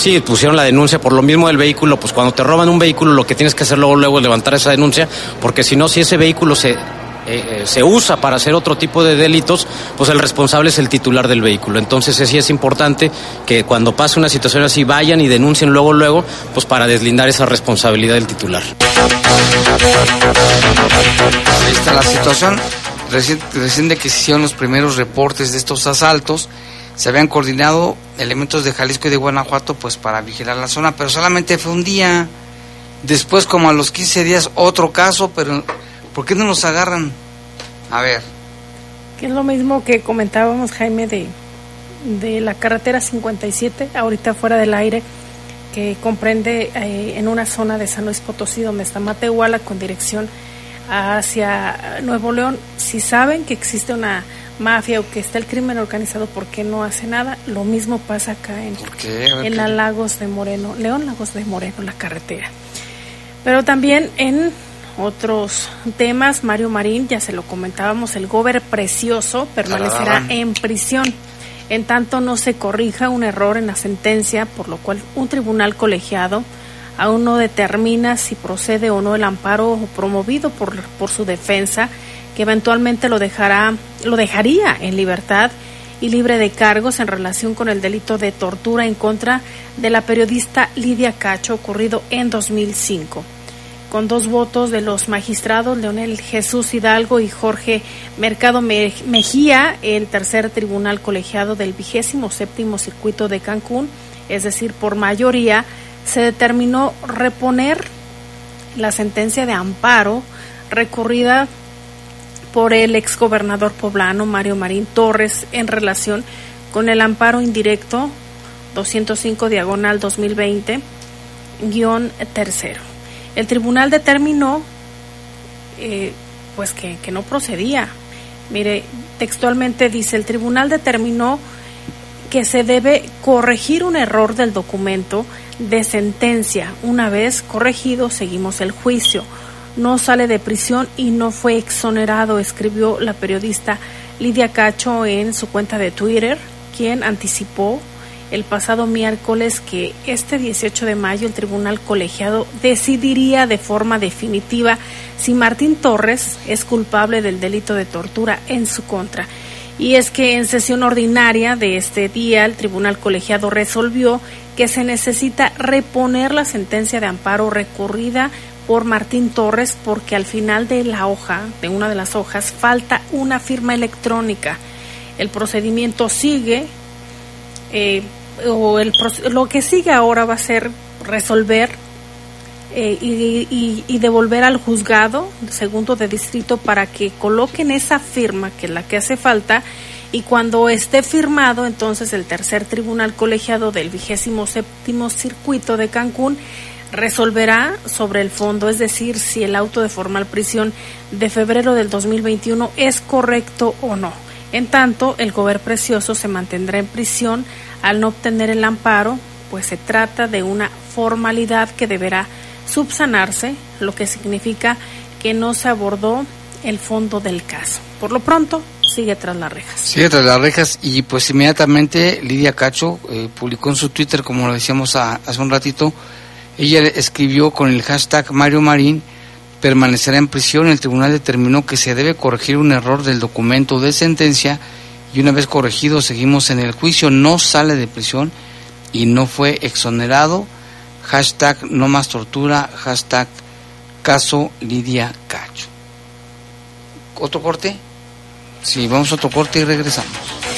Sí, pusieron la denuncia por lo mismo del vehículo, pues cuando te roban un vehículo lo que tienes que hacer luego, luego es levantar esa denuncia, porque si no, si ese vehículo se, eh, eh, se usa para hacer otro tipo de delitos, pues el responsable es el titular del vehículo. Entonces sí es importante que cuando pase una situación así vayan y denuncien luego, luego, pues para deslindar esa responsabilidad del titular. Ahí está la situación. Recién, recién de que se hicieron los primeros reportes de estos asaltos, se habían coordinado elementos de Jalisco y de Guanajuato pues para vigilar la zona, pero solamente fue un día. Después, como a los 15 días, otro caso, pero ¿por qué no los agarran? A ver, Que es lo mismo que comentábamos, Jaime, de, de la carretera 57, ahorita fuera del aire, que comprende eh, en una zona de San Luis Potosí, donde está Matehuala, con dirección hacia Nuevo León. Si saben que existe una mafia o que está el crimen organizado, ¿por qué no hace nada? Lo mismo pasa acá en, en la Lagos de Moreno, León Lagos de Moreno, la carretera. Pero también en otros temas, Mario Marín, ya se lo comentábamos, el gober precioso permanecerá en prisión. En tanto no se corrija un error en la sentencia, por lo cual un tribunal colegiado aún no determina si procede o no el amparo promovido por, por su defensa, eventualmente lo dejará, lo dejaría en libertad y libre de cargos en relación con el delito de tortura en contra de la periodista Lidia Cacho ocurrido en 2005. Con dos votos de los magistrados Leonel Jesús Hidalgo y Jorge Mercado Me- Mejía, el tercer tribunal colegiado del vigésimo séptimo circuito de Cancún, es decir, por mayoría, se determinó reponer la sentencia de amparo recurrida por el exgobernador poblano Mario Marín Torres en relación con el amparo indirecto 205 diagonal 2020 guion tercero. El tribunal determinó eh, pues que, que no procedía. Mire, textualmente dice, el tribunal determinó que se debe corregir un error del documento de sentencia. Una vez corregido, seguimos el juicio. No sale de prisión y no fue exonerado, escribió la periodista Lidia Cacho en su cuenta de Twitter, quien anticipó el pasado miércoles que este 18 de mayo el tribunal colegiado decidiría de forma definitiva si Martín Torres es culpable del delito de tortura en su contra. Y es que en sesión ordinaria de este día el tribunal colegiado resolvió que se necesita reponer la sentencia de amparo recurrida por Martín Torres porque al final de la hoja, de una de las hojas, falta una firma electrónica. El procedimiento sigue, eh, o el, lo que sigue ahora va a ser resolver eh, y, y- y devolver al juzgado segundo de distrito para que coloquen esa firma que es la que hace falta y cuando esté firmado entonces el tercer tribunal colegiado del vigésimo séptimo circuito de Cancún resolverá sobre el fondo, es decir, si el auto de formal prisión de febrero del 2021 es correcto o no. En tanto, el gober precioso se mantendrá en prisión al no obtener el amparo, pues se trata de una formalidad que deberá subsanarse, lo que significa que no se abordó el fondo del caso. Por lo pronto, sigue tras las rejas. Sigue tras las rejas y pues inmediatamente Lidia Cacho eh, publicó en su Twitter, como lo decíamos hace un ratito, ella escribió con el hashtag Mario Marín, permanecerá en prisión. El tribunal determinó que se debe corregir un error del documento de sentencia y una vez corregido seguimos en el juicio. No sale de prisión y no fue exonerado. Hashtag no más tortura, hashtag caso Lidia Cacho. ¿Otro corte? Sí, vamos a otro corte y regresamos.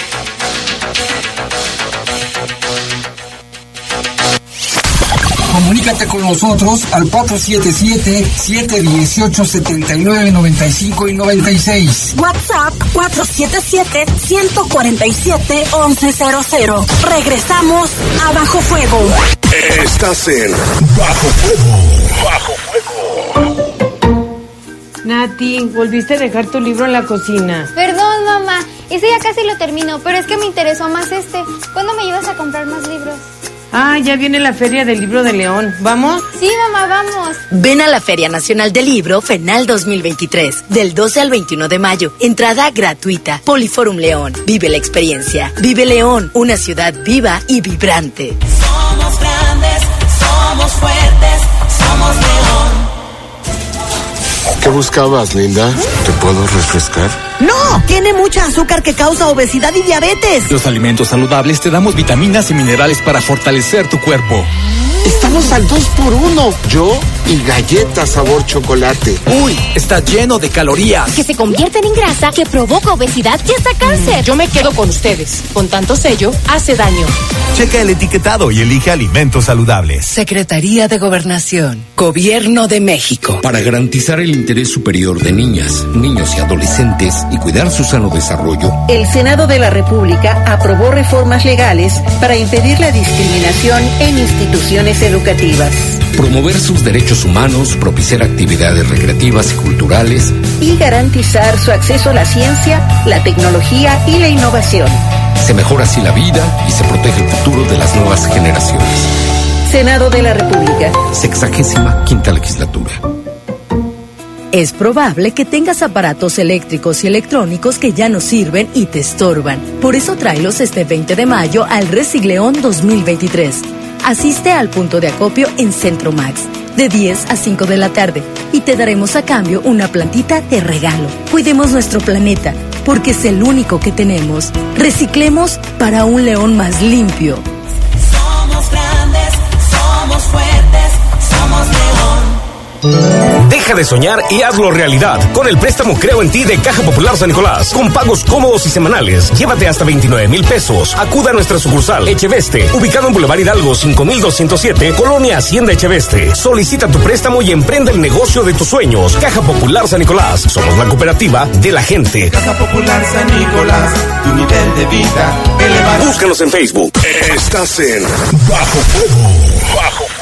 Comunícate con nosotros al 477-718-7995 y 96. WhatsApp 477-147-1100. Regresamos a Bajo Fuego. Estás en Bajo Fuego. Bajo Fuego. Nati, volviste a dejar tu libro en la cocina. Perdón, mamá. Ese ya casi lo termino, pero es que me interesó más este. ¿Cuándo me llevas a comprar más libros? Ah, ya viene la Feria del Libro de León. ¿Vamos? Sí, mamá, vamos. Ven a la Feria Nacional del Libro FENAL 2023, del 12 al 21 de mayo. Entrada gratuita. Poliforum León. Vive la experiencia. Vive León, una ciudad viva y vibrante. Somos grandes, somos fuertes, somos León. ¿Qué buscabas, Linda? ¿Te puedo refrescar? No, tiene mucha azúcar que causa obesidad y diabetes. Los alimentos saludables te damos vitaminas y minerales para fortalecer tu cuerpo. Estamos al 2 por 1 Yo y galletas sabor chocolate. Uy, está lleno de calorías. Que se convierten en grasa, que provoca obesidad y hasta cáncer. Yo me quedo con ustedes. Con tanto sello, hace daño. Checa el etiquetado y elige alimentos saludables. Secretaría de Gobernación. Gobierno de México. Para garantizar el interés superior de niñas, niños y adolescentes y cuidar su sano desarrollo, el Senado de la República aprobó reformas legales para impedir la discriminación en instituciones educativas. Promover sus derechos humanos, propiciar actividades recreativas y culturales. Y garantizar su acceso a la ciencia, la tecnología y la innovación. Se mejora así la vida y se protege el futuro de las nuevas generaciones. Senado de la República. Sexagésima quinta legislatura. Es probable que tengas aparatos eléctricos y electrónicos que ya no sirven y te estorban. Por eso tráelos este 20 de mayo al Resigleón 2023. Asiste al punto de acopio en Centro Max de 10 a 5 de la tarde y te daremos a cambio una plantita de regalo. Cuidemos nuestro planeta porque es el único que tenemos. Reciclemos para un león más limpio. Somos grandes, somos fuertes, somos león. Deja de soñar y hazlo realidad con el préstamo Creo en ti de Caja Popular San Nicolás. Con pagos cómodos y semanales. Llévate hasta 29 mil pesos. Acuda a nuestra sucursal Echeveste, ubicado en Boulevard Hidalgo 5207, Colonia Hacienda Echeveste. Solicita tu préstamo y emprende el negocio de tus sueños. Caja Popular San Nicolás. Somos la cooperativa de la gente. Caja Popular San Nicolás, tu nivel de vida elevado. Búscanos en Facebook. Estás en Bajo Fuego. Bajo Fuego.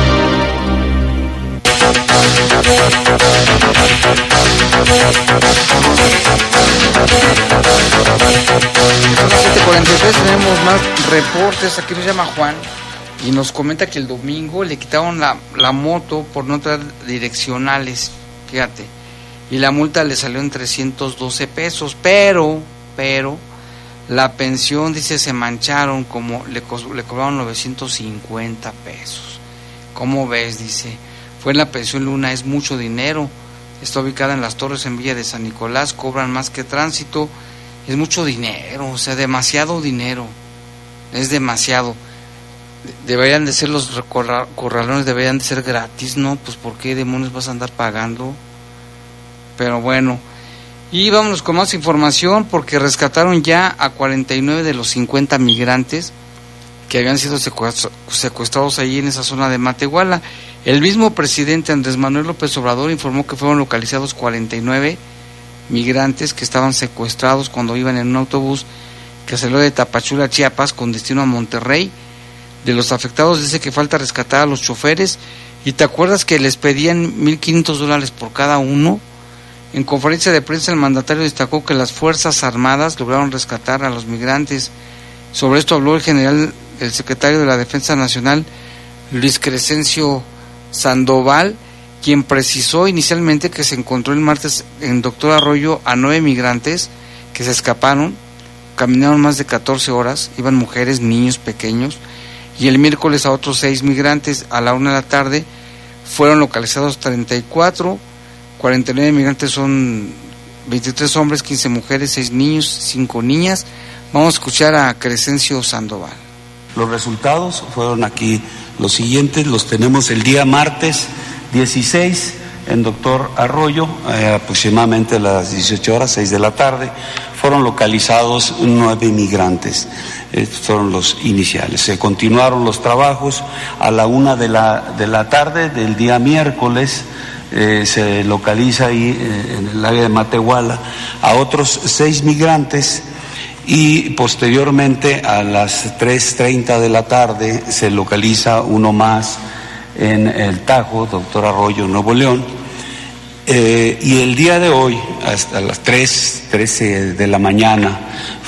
Son las 7:43, tenemos más reportes. Aquí nos llama Juan y nos comenta que el domingo le quitaron la, la moto por no traer direccionales, fíjate. Y la multa le salió en 312 pesos, pero, pero, la pensión, dice, se mancharon como le, le cobraron 950 pesos. ¿Cómo ves? Dice, fue en la pensión Luna, es mucho dinero. Está ubicada en las torres en Villa de San Nicolás, cobran más que tránsito. Es mucho dinero, o sea, demasiado dinero. Es demasiado. De- Deberían de ser los corralones, deberían de ser gratis, ¿no? Pues ¿por qué demonios vas a andar pagando? Pero bueno, Y vámonos con más información porque rescataron ya a 49 de los 50 migrantes que habían sido secuestrados allí en esa zona de Matehuala. El mismo presidente Andrés Manuel López Obrador informó que fueron localizados 49 migrantes que estaban secuestrados cuando iban en un autobús que salió de Tapachula, Chiapas, con destino a Monterrey. De los afectados dice que falta rescatar a los choferes y te acuerdas que les pedían 1.500 dólares por cada uno. En conferencia de prensa el mandatario destacó que las Fuerzas Armadas lograron rescatar a los migrantes. Sobre esto habló el general, el secretario de la Defensa Nacional, Luis Crescencio Sandoval, quien precisó inicialmente que se encontró el martes en Doctor Arroyo a nueve migrantes que se escaparon, caminaron más de 14 horas, iban mujeres, niños pequeños, y el miércoles a otros seis migrantes. A la una de la tarde fueron localizados 34, 49 migrantes son 23 hombres, 15 mujeres, 6 niños, 5 niñas. Vamos a escuchar a Crescencio Sandoval. Los resultados fueron aquí los siguientes, los tenemos el día martes 16 en Doctor Arroyo, eh, aproximadamente a las 18 horas, 6 de la tarde, fueron localizados nueve migrantes. Estos fueron los iniciales. Se continuaron los trabajos a la una de la, de la tarde del día miércoles. eh, se localiza ahí eh, en el área de Matehuala a otros seis migrantes y posteriormente a las 3.30 de la tarde se localiza uno más en el Tajo, doctor Arroyo, Nuevo León. Eh, y el día de hoy, hasta las 3, 13 de la mañana,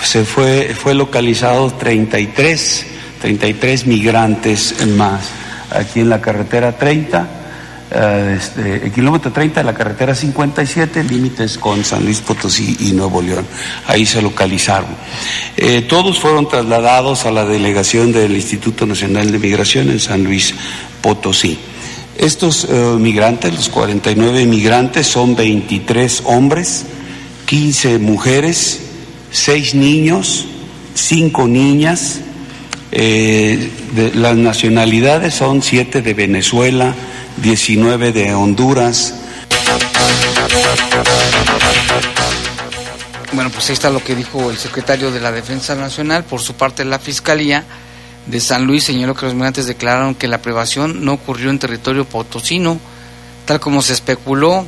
se fue, fue localizado 33, 33 migrantes más aquí en la carretera 30, eh, este, el kilómetro 30 de la carretera 57, límites con San Luis Potosí y Nuevo León. Ahí se localizaron. Eh, todos fueron trasladados a la delegación del Instituto Nacional de Migración en San Luis Potosí. Estos eh, migrantes, los 49 migrantes, son 23 hombres, 15 mujeres, 6 niños, 5 niñas. Eh, de, las nacionalidades son 7 de Venezuela, 19 de Honduras. Bueno, pues ahí está lo que dijo el secretario de la Defensa Nacional. Por su parte, la Fiscalía de San Luis señaló que los migrantes declararon que la privación no ocurrió en territorio potosino, tal como se especuló,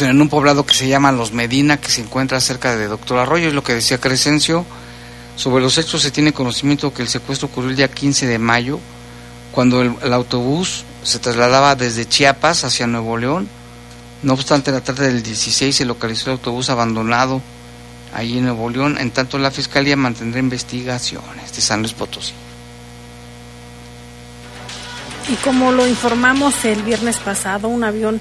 en un poblado que se llama Los Medina, que se encuentra cerca de Doctor Arroyo, es lo que decía Crescencio. Sobre los hechos se tiene conocimiento que el secuestro ocurrió el día 15 de mayo, cuando el autobús se trasladaba desde Chiapas hacia Nuevo León. No obstante, la tarde del 16 se localizó el autobús abandonado allí en Nuevo León. En tanto, la Fiscalía mantendrá investigaciones de San Luis Potosí. Y como lo informamos el viernes pasado, un avión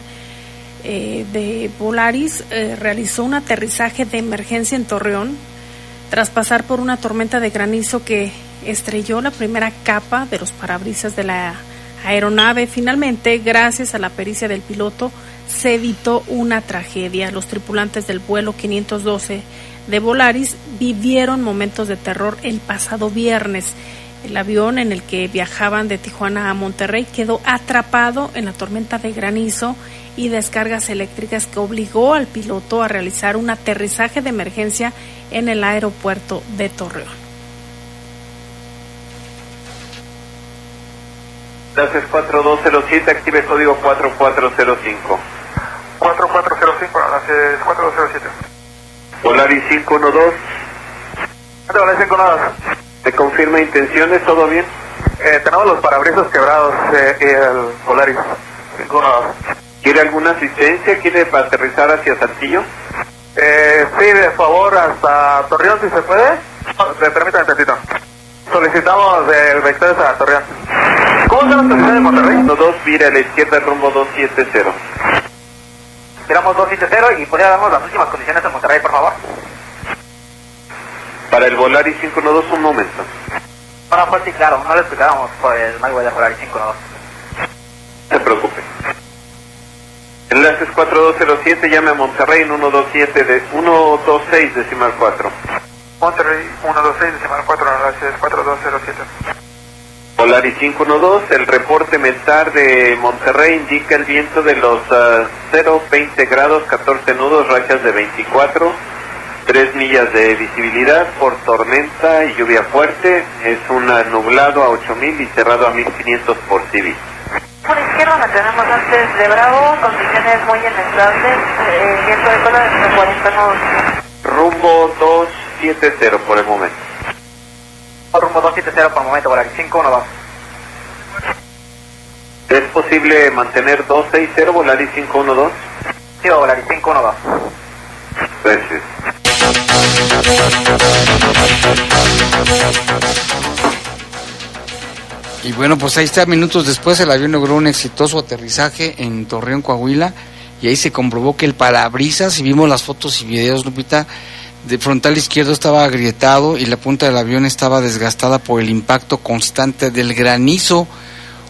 eh, de Volaris eh, realizó un aterrizaje de emergencia en Torreón tras pasar por una tormenta de granizo que estrelló la primera capa de los parabrisas de la aeronave. Finalmente, gracias a la pericia del piloto, se evitó una tragedia. Los tripulantes del vuelo 512 de Volaris vivieron momentos de terror el pasado viernes. El avión en el que viajaban de Tijuana a Monterrey quedó atrapado en la tormenta de granizo y descargas eléctricas que obligó al piloto a realizar un aterrizaje de emergencia en el aeropuerto de Torreón. Gracias 4207, active el código 4405. 4405, gracias 4207. Volaris 512. Volaris 512. ¿Te confirma intenciones? ¿Todo bien? Eh, tenemos los parabrisas quebrados eh, y el Volaris 512. ¿Quiere alguna asistencia? ¿Quiere para aterrizar hacia Saltillo? Eh, sí, de favor, hasta Torreón, si se puede. No, permítame un tantito. Solicitamos el vector a Torreón. ¿Cómo está la estación de Monterrey? 12, vira a la izquierda rumbo 270. Tiramos 270 y podría darnos las últimas condiciones de Monterrey, por favor. Para el Volaris 512, un momento. Bueno, pues sí, claro, no le explicábamos por el Magway de Volaris 512. No se preocupe. Enlaces 4207, llame a Monterrey en 127 de 126 decimal 4. Monterrey 126 decimal 4, enlaces 4207. Volaris 512, el reporte mental de Monterrey indica el viento de los ah, 0,20 grados, 14 nudos, rachas de 24, 3 millas de visibilidad por tormenta y lluvia fuerte. Es un nublado a 8000 y cerrado a 1500 por civil. Por izquierda mantenemos antes de Bravo, condiciones muy inestables, eh, viento de cola de 40 nudos. Rumbo 270 por el momento. Rumbo 270 por el momento, Volaris 512. ¿Es posible mantener 260 Volaris 512? Sí, Volaris 512. Gracias. Y bueno, pues ahí está, minutos después el avión logró un exitoso aterrizaje en Torreón, Coahuila, y ahí se comprobó que el parabrisas, si vimos las fotos y videos, Lupita, de frontal izquierdo estaba agrietado y la punta del avión estaba desgastada por el impacto constante del granizo.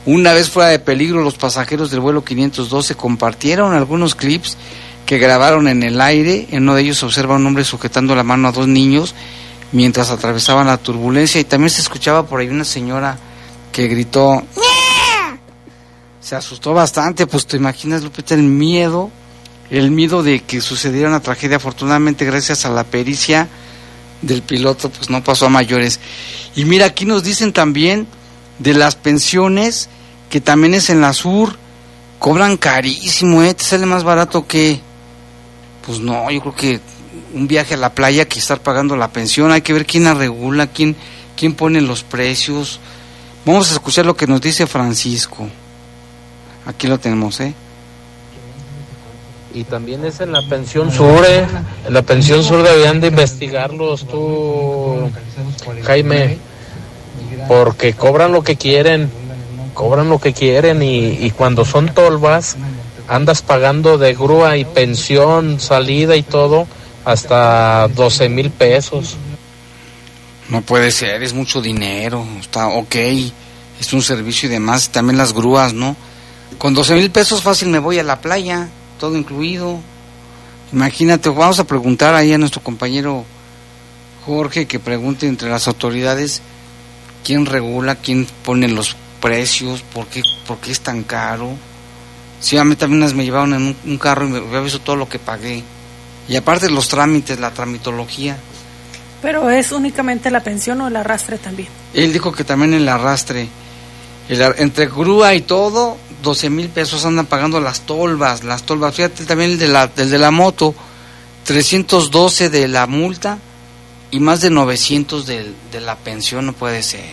Una vez fuera de peligro, los pasajeros del vuelo 512 compartieron algunos clips que grabaron en el aire. En uno de ellos se observa un hombre sujetando la mano a dos niños mientras atravesaban la turbulencia y también se escuchaba por ahí una señora que gritó se asustó bastante, pues te imaginas, Lupita, el miedo, el miedo de que sucediera una tragedia. Afortunadamente, gracias a la pericia del piloto, pues no pasó a mayores. Y mira, aquí nos dicen también de las pensiones, que también es en la sur, cobran carísimo, ¿eh? Te sale más barato que, pues no, yo creo que un viaje a la playa que estar pagando la pensión. Hay que ver quién la regula, quién, quién pone los precios. Vamos a escuchar lo que nos dice Francisco. Aquí lo tenemos, ¿eh? Y también es en la pensión sur, ¿eh? En la pensión sur deberían de investigarlos tú, Jaime, porque cobran lo que quieren, cobran lo que quieren y, y cuando son tolvas andas pagando de grúa y pensión, salida y todo hasta 12 mil pesos. No puede ser, es mucho dinero, está ok, es un servicio y demás, también las grúas, ¿no? Con 12 mil pesos fácil me voy a la playa, todo incluido. Imagínate, vamos a preguntar ahí a nuestro compañero Jorge que pregunte entre las autoridades quién regula, quién pone los precios, por qué, por qué es tan caro. Sí, a mí también me llevaron en un, un carro y me había visto todo lo que pagué. Y aparte los trámites, la tramitología. Pero es únicamente la pensión o el arrastre también. Él dijo que también el arrastre, el entre grúa y todo, 12 mil pesos andan pagando las tolvas, las tolvas. Fíjate también el de la, el de la moto, 312 de la multa y más de 900 del- de la pensión, no puede ser.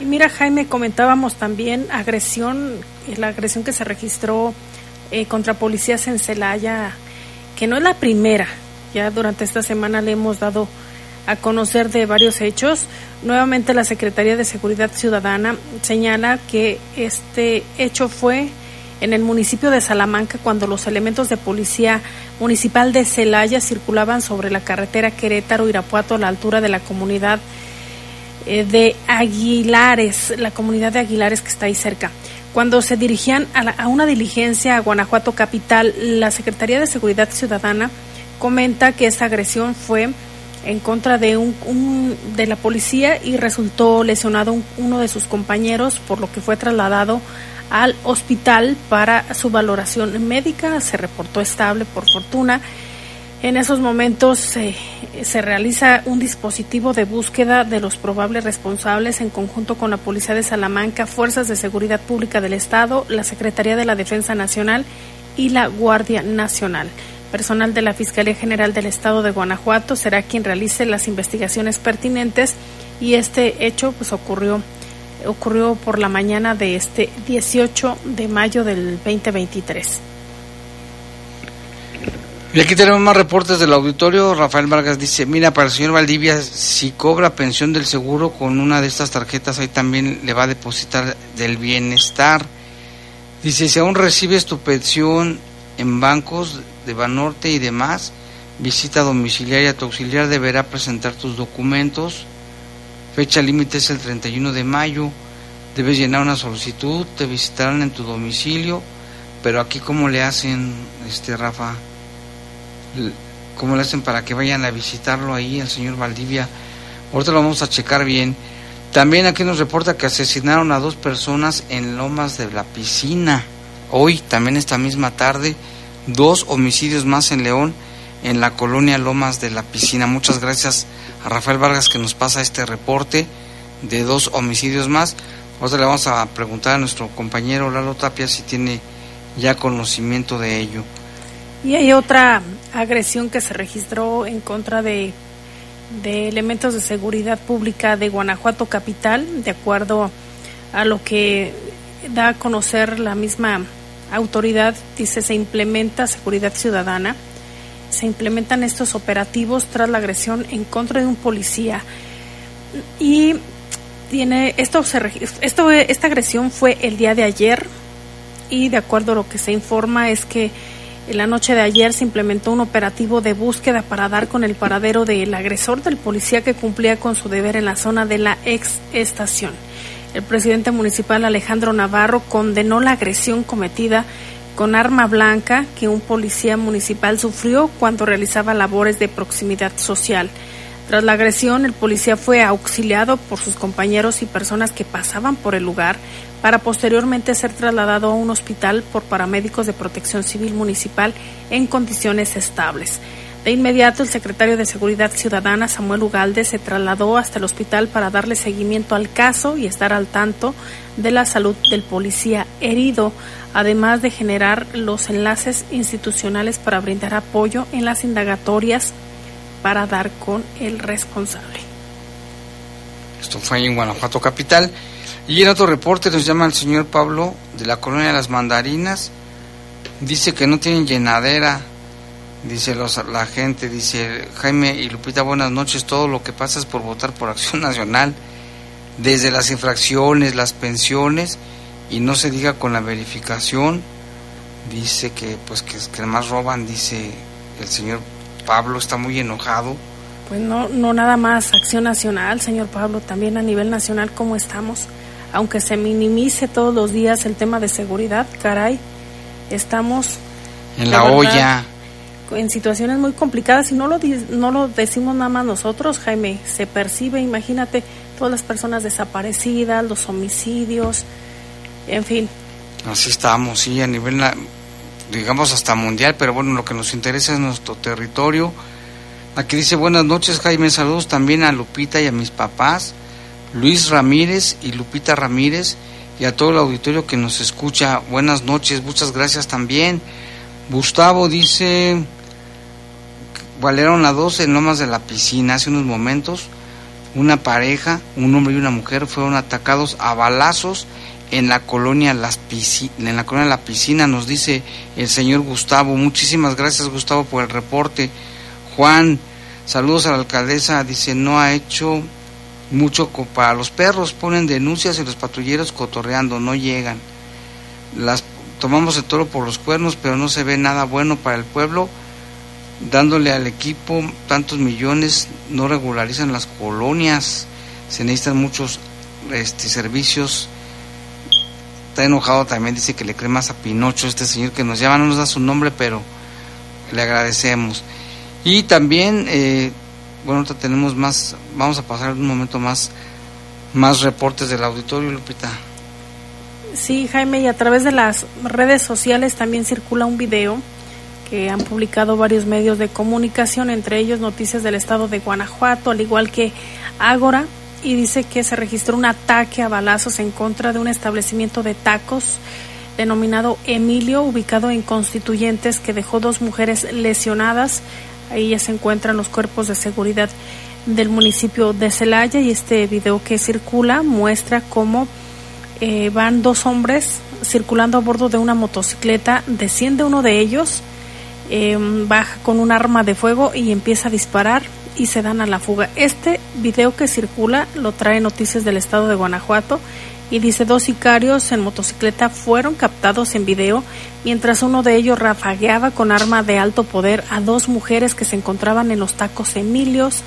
Y mira, Jaime, comentábamos también agresión, la agresión que se registró eh, contra policías en Celaya, que no es la primera. Ya durante esta semana le hemos dado a conocer de varios hechos. Nuevamente la Secretaría de Seguridad Ciudadana señala que este hecho fue en el municipio de Salamanca cuando los elementos de policía municipal de Celaya circulaban sobre la carretera Querétaro-Irapuato a la altura de la comunidad eh, de Aguilares, la comunidad de Aguilares que está ahí cerca. Cuando se dirigían a, la- a una diligencia a Guanajuato capital, la Secretaría de Seguridad Ciudadana comenta que esta agresión fue en contra de un, un- de la policía y resultó lesionado un- uno de sus compañeros, por lo que fue trasladado al hospital para su valoración médica. Se reportó estable por fortuna. En esos momentos eh, se realiza un dispositivo de búsqueda de los probables responsables en conjunto con la Policía de Salamanca, Fuerzas de Seguridad Pública del Estado, la Secretaría de la Defensa Nacional y la Guardia Nacional. Personal de la Fiscalía General del Estado de Guanajuato será quien realice las investigaciones pertinentes y este hecho pues ocurrió ocurrió por la mañana de este 18 de mayo del 2023. Y aquí tenemos más reportes del auditorio. Rafael Vargas dice, mira, para el señor Valdivia, si cobra pensión del seguro con una de estas tarjetas, ahí también le va a depositar del bienestar. Dice, si aún recibes tu pensión en bancos de Banorte y demás, visita domiciliaria, tu auxiliar deberá presentar tus documentos. Fecha límite es el 31 de mayo. Debes llenar una solicitud, te visitarán en tu domicilio. Pero aquí, ¿cómo le hacen, este Rafa? ¿Cómo le hacen para que vayan a visitarlo ahí, al señor Valdivia? Ahorita lo vamos a checar bien. También aquí nos reporta que asesinaron a dos personas en Lomas de la Piscina. Hoy, también esta misma tarde, dos homicidios más en León, en la colonia Lomas de la Piscina. Muchas gracias a Rafael Vargas que nos pasa este reporte de dos homicidios más. Ahora le vamos a preguntar a nuestro compañero Lalo Tapia si tiene ya conocimiento de ello. Y hay otra agresión que se registró en contra de, de elementos de seguridad pública de Guanajuato Capital, de acuerdo a lo que da a conocer la misma autoridad, dice se implementa seguridad ciudadana, se implementan estos operativos tras la agresión en contra de un policía y tiene esto se esto esta agresión fue el día de ayer y de acuerdo a lo que se informa es que en la noche de ayer se implementó un operativo de búsqueda para dar con el paradero del agresor del policía que cumplía con su deber en la zona de la ex estación. El presidente municipal Alejandro Navarro condenó la agresión cometida con arma blanca que un policía municipal sufrió cuando realizaba labores de proximidad social. Tras la agresión, el policía fue auxiliado por sus compañeros y personas que pasaban por el lugar para posteriormente ser trasladado a un hospital por paramédicos de protección civil municipal en condiciones estables. De inmediato, el secretario de Seguridad Ciudadana, Samuel Ugalde, se trasladó hasta el hospital para darle seguimiento al caso y estar al tanto de la salud del policía herido, además de generar los enlaces institucionales para brindar apoyo en las indagatorias para dar con el responsable. Esto fue en Guanajuato Capital. Y en otro reporte nos llama el señor Pablo de la colonia de las Mandarinas. Dice que no tienen llenadera. Dice los, la gente, dice Jaime y Lupita, buenas noches. Todo lo que pasa es por votar por Acción Nacional. Desde las infracciones, las pensiones y no se diga con la verificación. Dice que pues que, que más roban, dice el señor Pablo, está muy enojado. Pues no, no nada más Acción Nacional, señor Pablo, también a nivel nacional, ¿cómo estamos? Aunque se minimice todos los días el tema de seguridad, caray, estamos En la verdad, olla. En situaciones muy complicadas y no lo, no lo decimos nada más nosotros, Jaime, se percibe, imagínate, todas las personas desaparecidas, los homicidios, en fin, Así estamos, sí, a nivel, digamos, hasta mundial, pero bueno, lo que nos interesa es nuestro territorio. Aquí dice, buenas noches, Jaime, saludos también a Lupita y a mis papás, Luis Ramírez y Lupita Ramírez, y a todo el auditorio que nos escucha. Buenas noches, muchas gracias también. Gustavo dice, valieron a dos en Lomas de la Piscina hace unos momentos. Una pareja, un hombre y una mujer, fueron atacados a balazos en la colonia Las Pisci- en la colonia La Piscina, nos dice el señor Gustavo. Muchísimas gracias, Gustavo, por el reporte. Juan, saludos a la alcaldesa, dice, no ha hecho mucho para los perros, ponen denuncias y los patrulleros cotorreando, no llegan. Las tomamos el toro por los cuernos, pero no se ve nada bueno para el pueblo. Dándole al equipo tantos millones, no regularizan las colonias, se necesitan muchos este, servicios. Está enojado también, dice que le cree más a Pinocho, este señor que nos llama, no nos da su nombre, pero le agradecemos. Y también, eh, bueno, ahorita tenemos más, vamos a pasar un momento más, más reportes del auditorio, Lupita. Sí, Jaime, y a través de las redes sociales también circula un video que han publicado varios medios de comunicación, entre ellos Noticias del Estado de Guanajuato, al igual que Ágora, y dice que se registró un ataque a balazos en contra de un establecimiento de tacos denominado Emilio, ubicado en Constituyentes, que dejó dos mujeres lesionadas. Ahí ya se encuentran los cuerpos de seguridad del municipio de Celaya y este video que circula muestra cómo eh, van dos hombres circulando a bordo de una motocicleta, desciende uno de ellos, eh, baja con un arma de fuego y empieza a disparar y se dan a la fuga. Este video que circula lo trae Noticias del Estado de Guanajuato y dice dos sicarios en motocicleta fueron captados en video mientras uno de ellos rafagueaba con arma de alto poder a dos mujeres que se encontraban en los tacos Emilios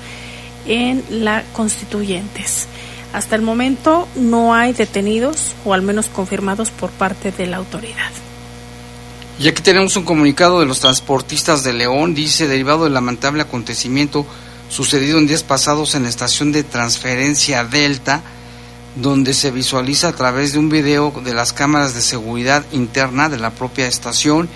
en la Constituyentes. Hasta el momento no hay detenidos o al menos confirmados por parte de la autoridad. Y aquí tenemos un comunicado de los transportistas de León, dice, derivado del lamentable acontecimiento sucedido en días pasados en la estación de transferencia Delta, donde se visualiza a través de un video de las cámaras de seguridad interna de la propia estación